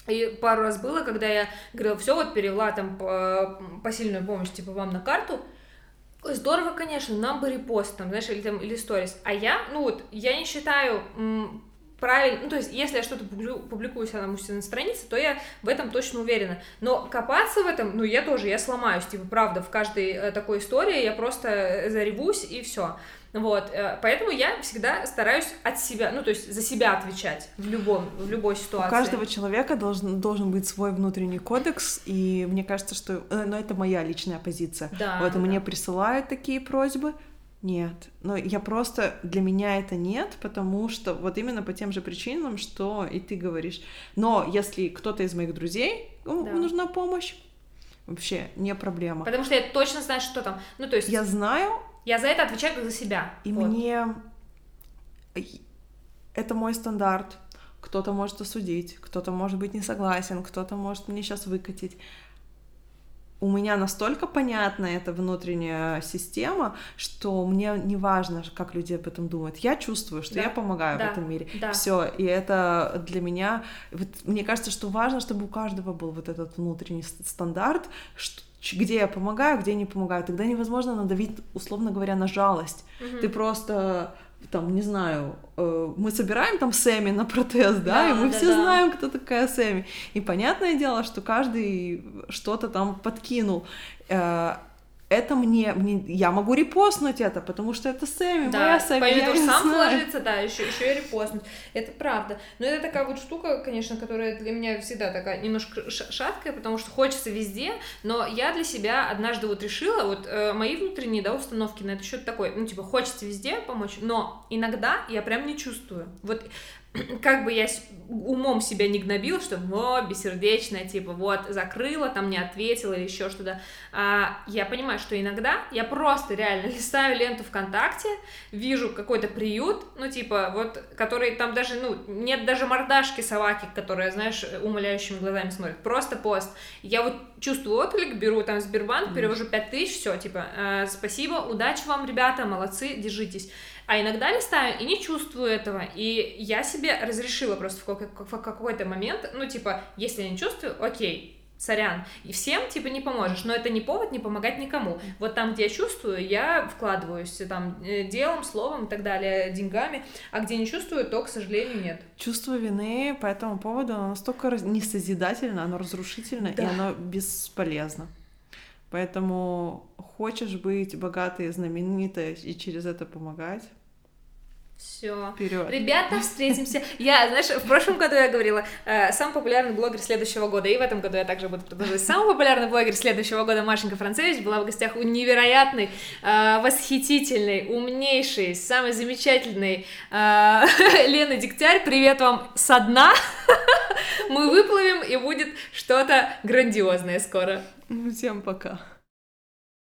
И пару раз было, когда я говорила, все, вот перевела там по- посильную помощь, типа, вам на карту, Здорово, конечно, нам бы репост, там, знаешь, или там, или сторис. А я, ну вот, я не считаю м, правильно, ну то есть, если я что-то публикую себя на мужчиной странице, то я в этом точно уверена. Но копаться в этом, ну я тоже, я сломаюсь, типа, правда, в каждой э, такой истории я просто э, заревусь и все. Вот, э, поэтому я всегда стараюсь от себя, ну то есть за себя отвечать в любом, в любой ситуации. У каждого человека должен, должен быть свой внутренний кодекс, и мне кажется, что... э, Но это моя личная позиция. Да, вот да. мне присылают такие просьбы, нет. Но я просто... Для меня это нет, потому что вот именно по тем же причинам, что и ты говоришь. Но если кто-то из моих друзей, ему Да. нужна помощь, вообще не проблема. Потому что я точно знаю, что там. Ну, то есть я, Я за это отвечаю как за себя. и Вот. мне... Это мой стандарт. Кто-то может осудить, кто-то может быть не согласен, кто-то может мне сейчас выкатить. У меня настолько понятна эта внутренняя система, что мне не важно, как люди об этом думают. Я чувствую, что Да, я помогаю да, в этом мире. да. Все, и это для меня. Вот, мне кажется, что важно, чтобы у каждого был вот этот внутренний стандарт, что- где я помогаю, где не помогаю. Тогда невозможно надавить, условно говоря, на жалость. Мгм. Ты просто там, не знаю, э, мы собираем там Сэмми на протест, да, Да, и мы да, все да. знаем, кто такая Сэмми. И понятное дело, что каждый что-то там подкинул. Э, Это мне, мне, я могу репостнуть это, потому что это Сэмми, Да, моя Сэмми, я не сам знаю. положится, да, еще, еще и репостнуть. Это правда. Но это такая вот штука, конечно, которая для меня всегда такая немножко шаткая, потому что хочется везде, но я для себя однажды вот решила, вот э, мои внутренние, да, установки на этот счет такой, ну, типа, хочется везде помочь, но иногда я прям не чувствую. Вот как бы я умом себя не гнобила, что о, бессердечная, типа, вот, закрыла, там не ответила или еще что-то. А, я понимаю, что иногда я просто реально листаю ленту ВКонтакте, вижу какой-то приют, ну, типа, вот, который там даже, ну, нет даже мордашки собаки, которая, знаешь, умоляющими глазами смотрит, просто пост. Я вот чувствую отклик, беру там Сбербанк, перевожу 5000, все, типа, э, спасибо, удачи вам, ребята, молодцы, держитесь. А иногда листаю и не чувствую этого. И я себе разрешила просто в какой- в какой-то момент, ну, типа, если я не чувствую, окей, сорян. И всем, типа, не поможешь. Но это не повод не помогать никому. Вот там, где я чувствую, я вкладываюсь там э, делом, словом и так далее, деньгами. А где не чувствую, то, к сожалению, нет. Чувство вины по этому поводу оно настолько раз- не созидательно, оно разрушительно, и Да. оно бесполезно. Поэтому хочешь быть богатой, знаменитой и через это помогать, Все. вперед. Ребята, встретимся. Я, знаешь, в прошлом году я говорила, э, самый популярный блогер следующего года, и в этом году я также буду продолжать. Самый популярный блогер следующего года Машенька Францевич была в гостях у невероятной, э, восхитительной, умнейшей, самой замечательной э, Лены Дегтярь. Привет вам со дна. Мы выплывем, и будет что-то грандиозное скоро. Всем пока.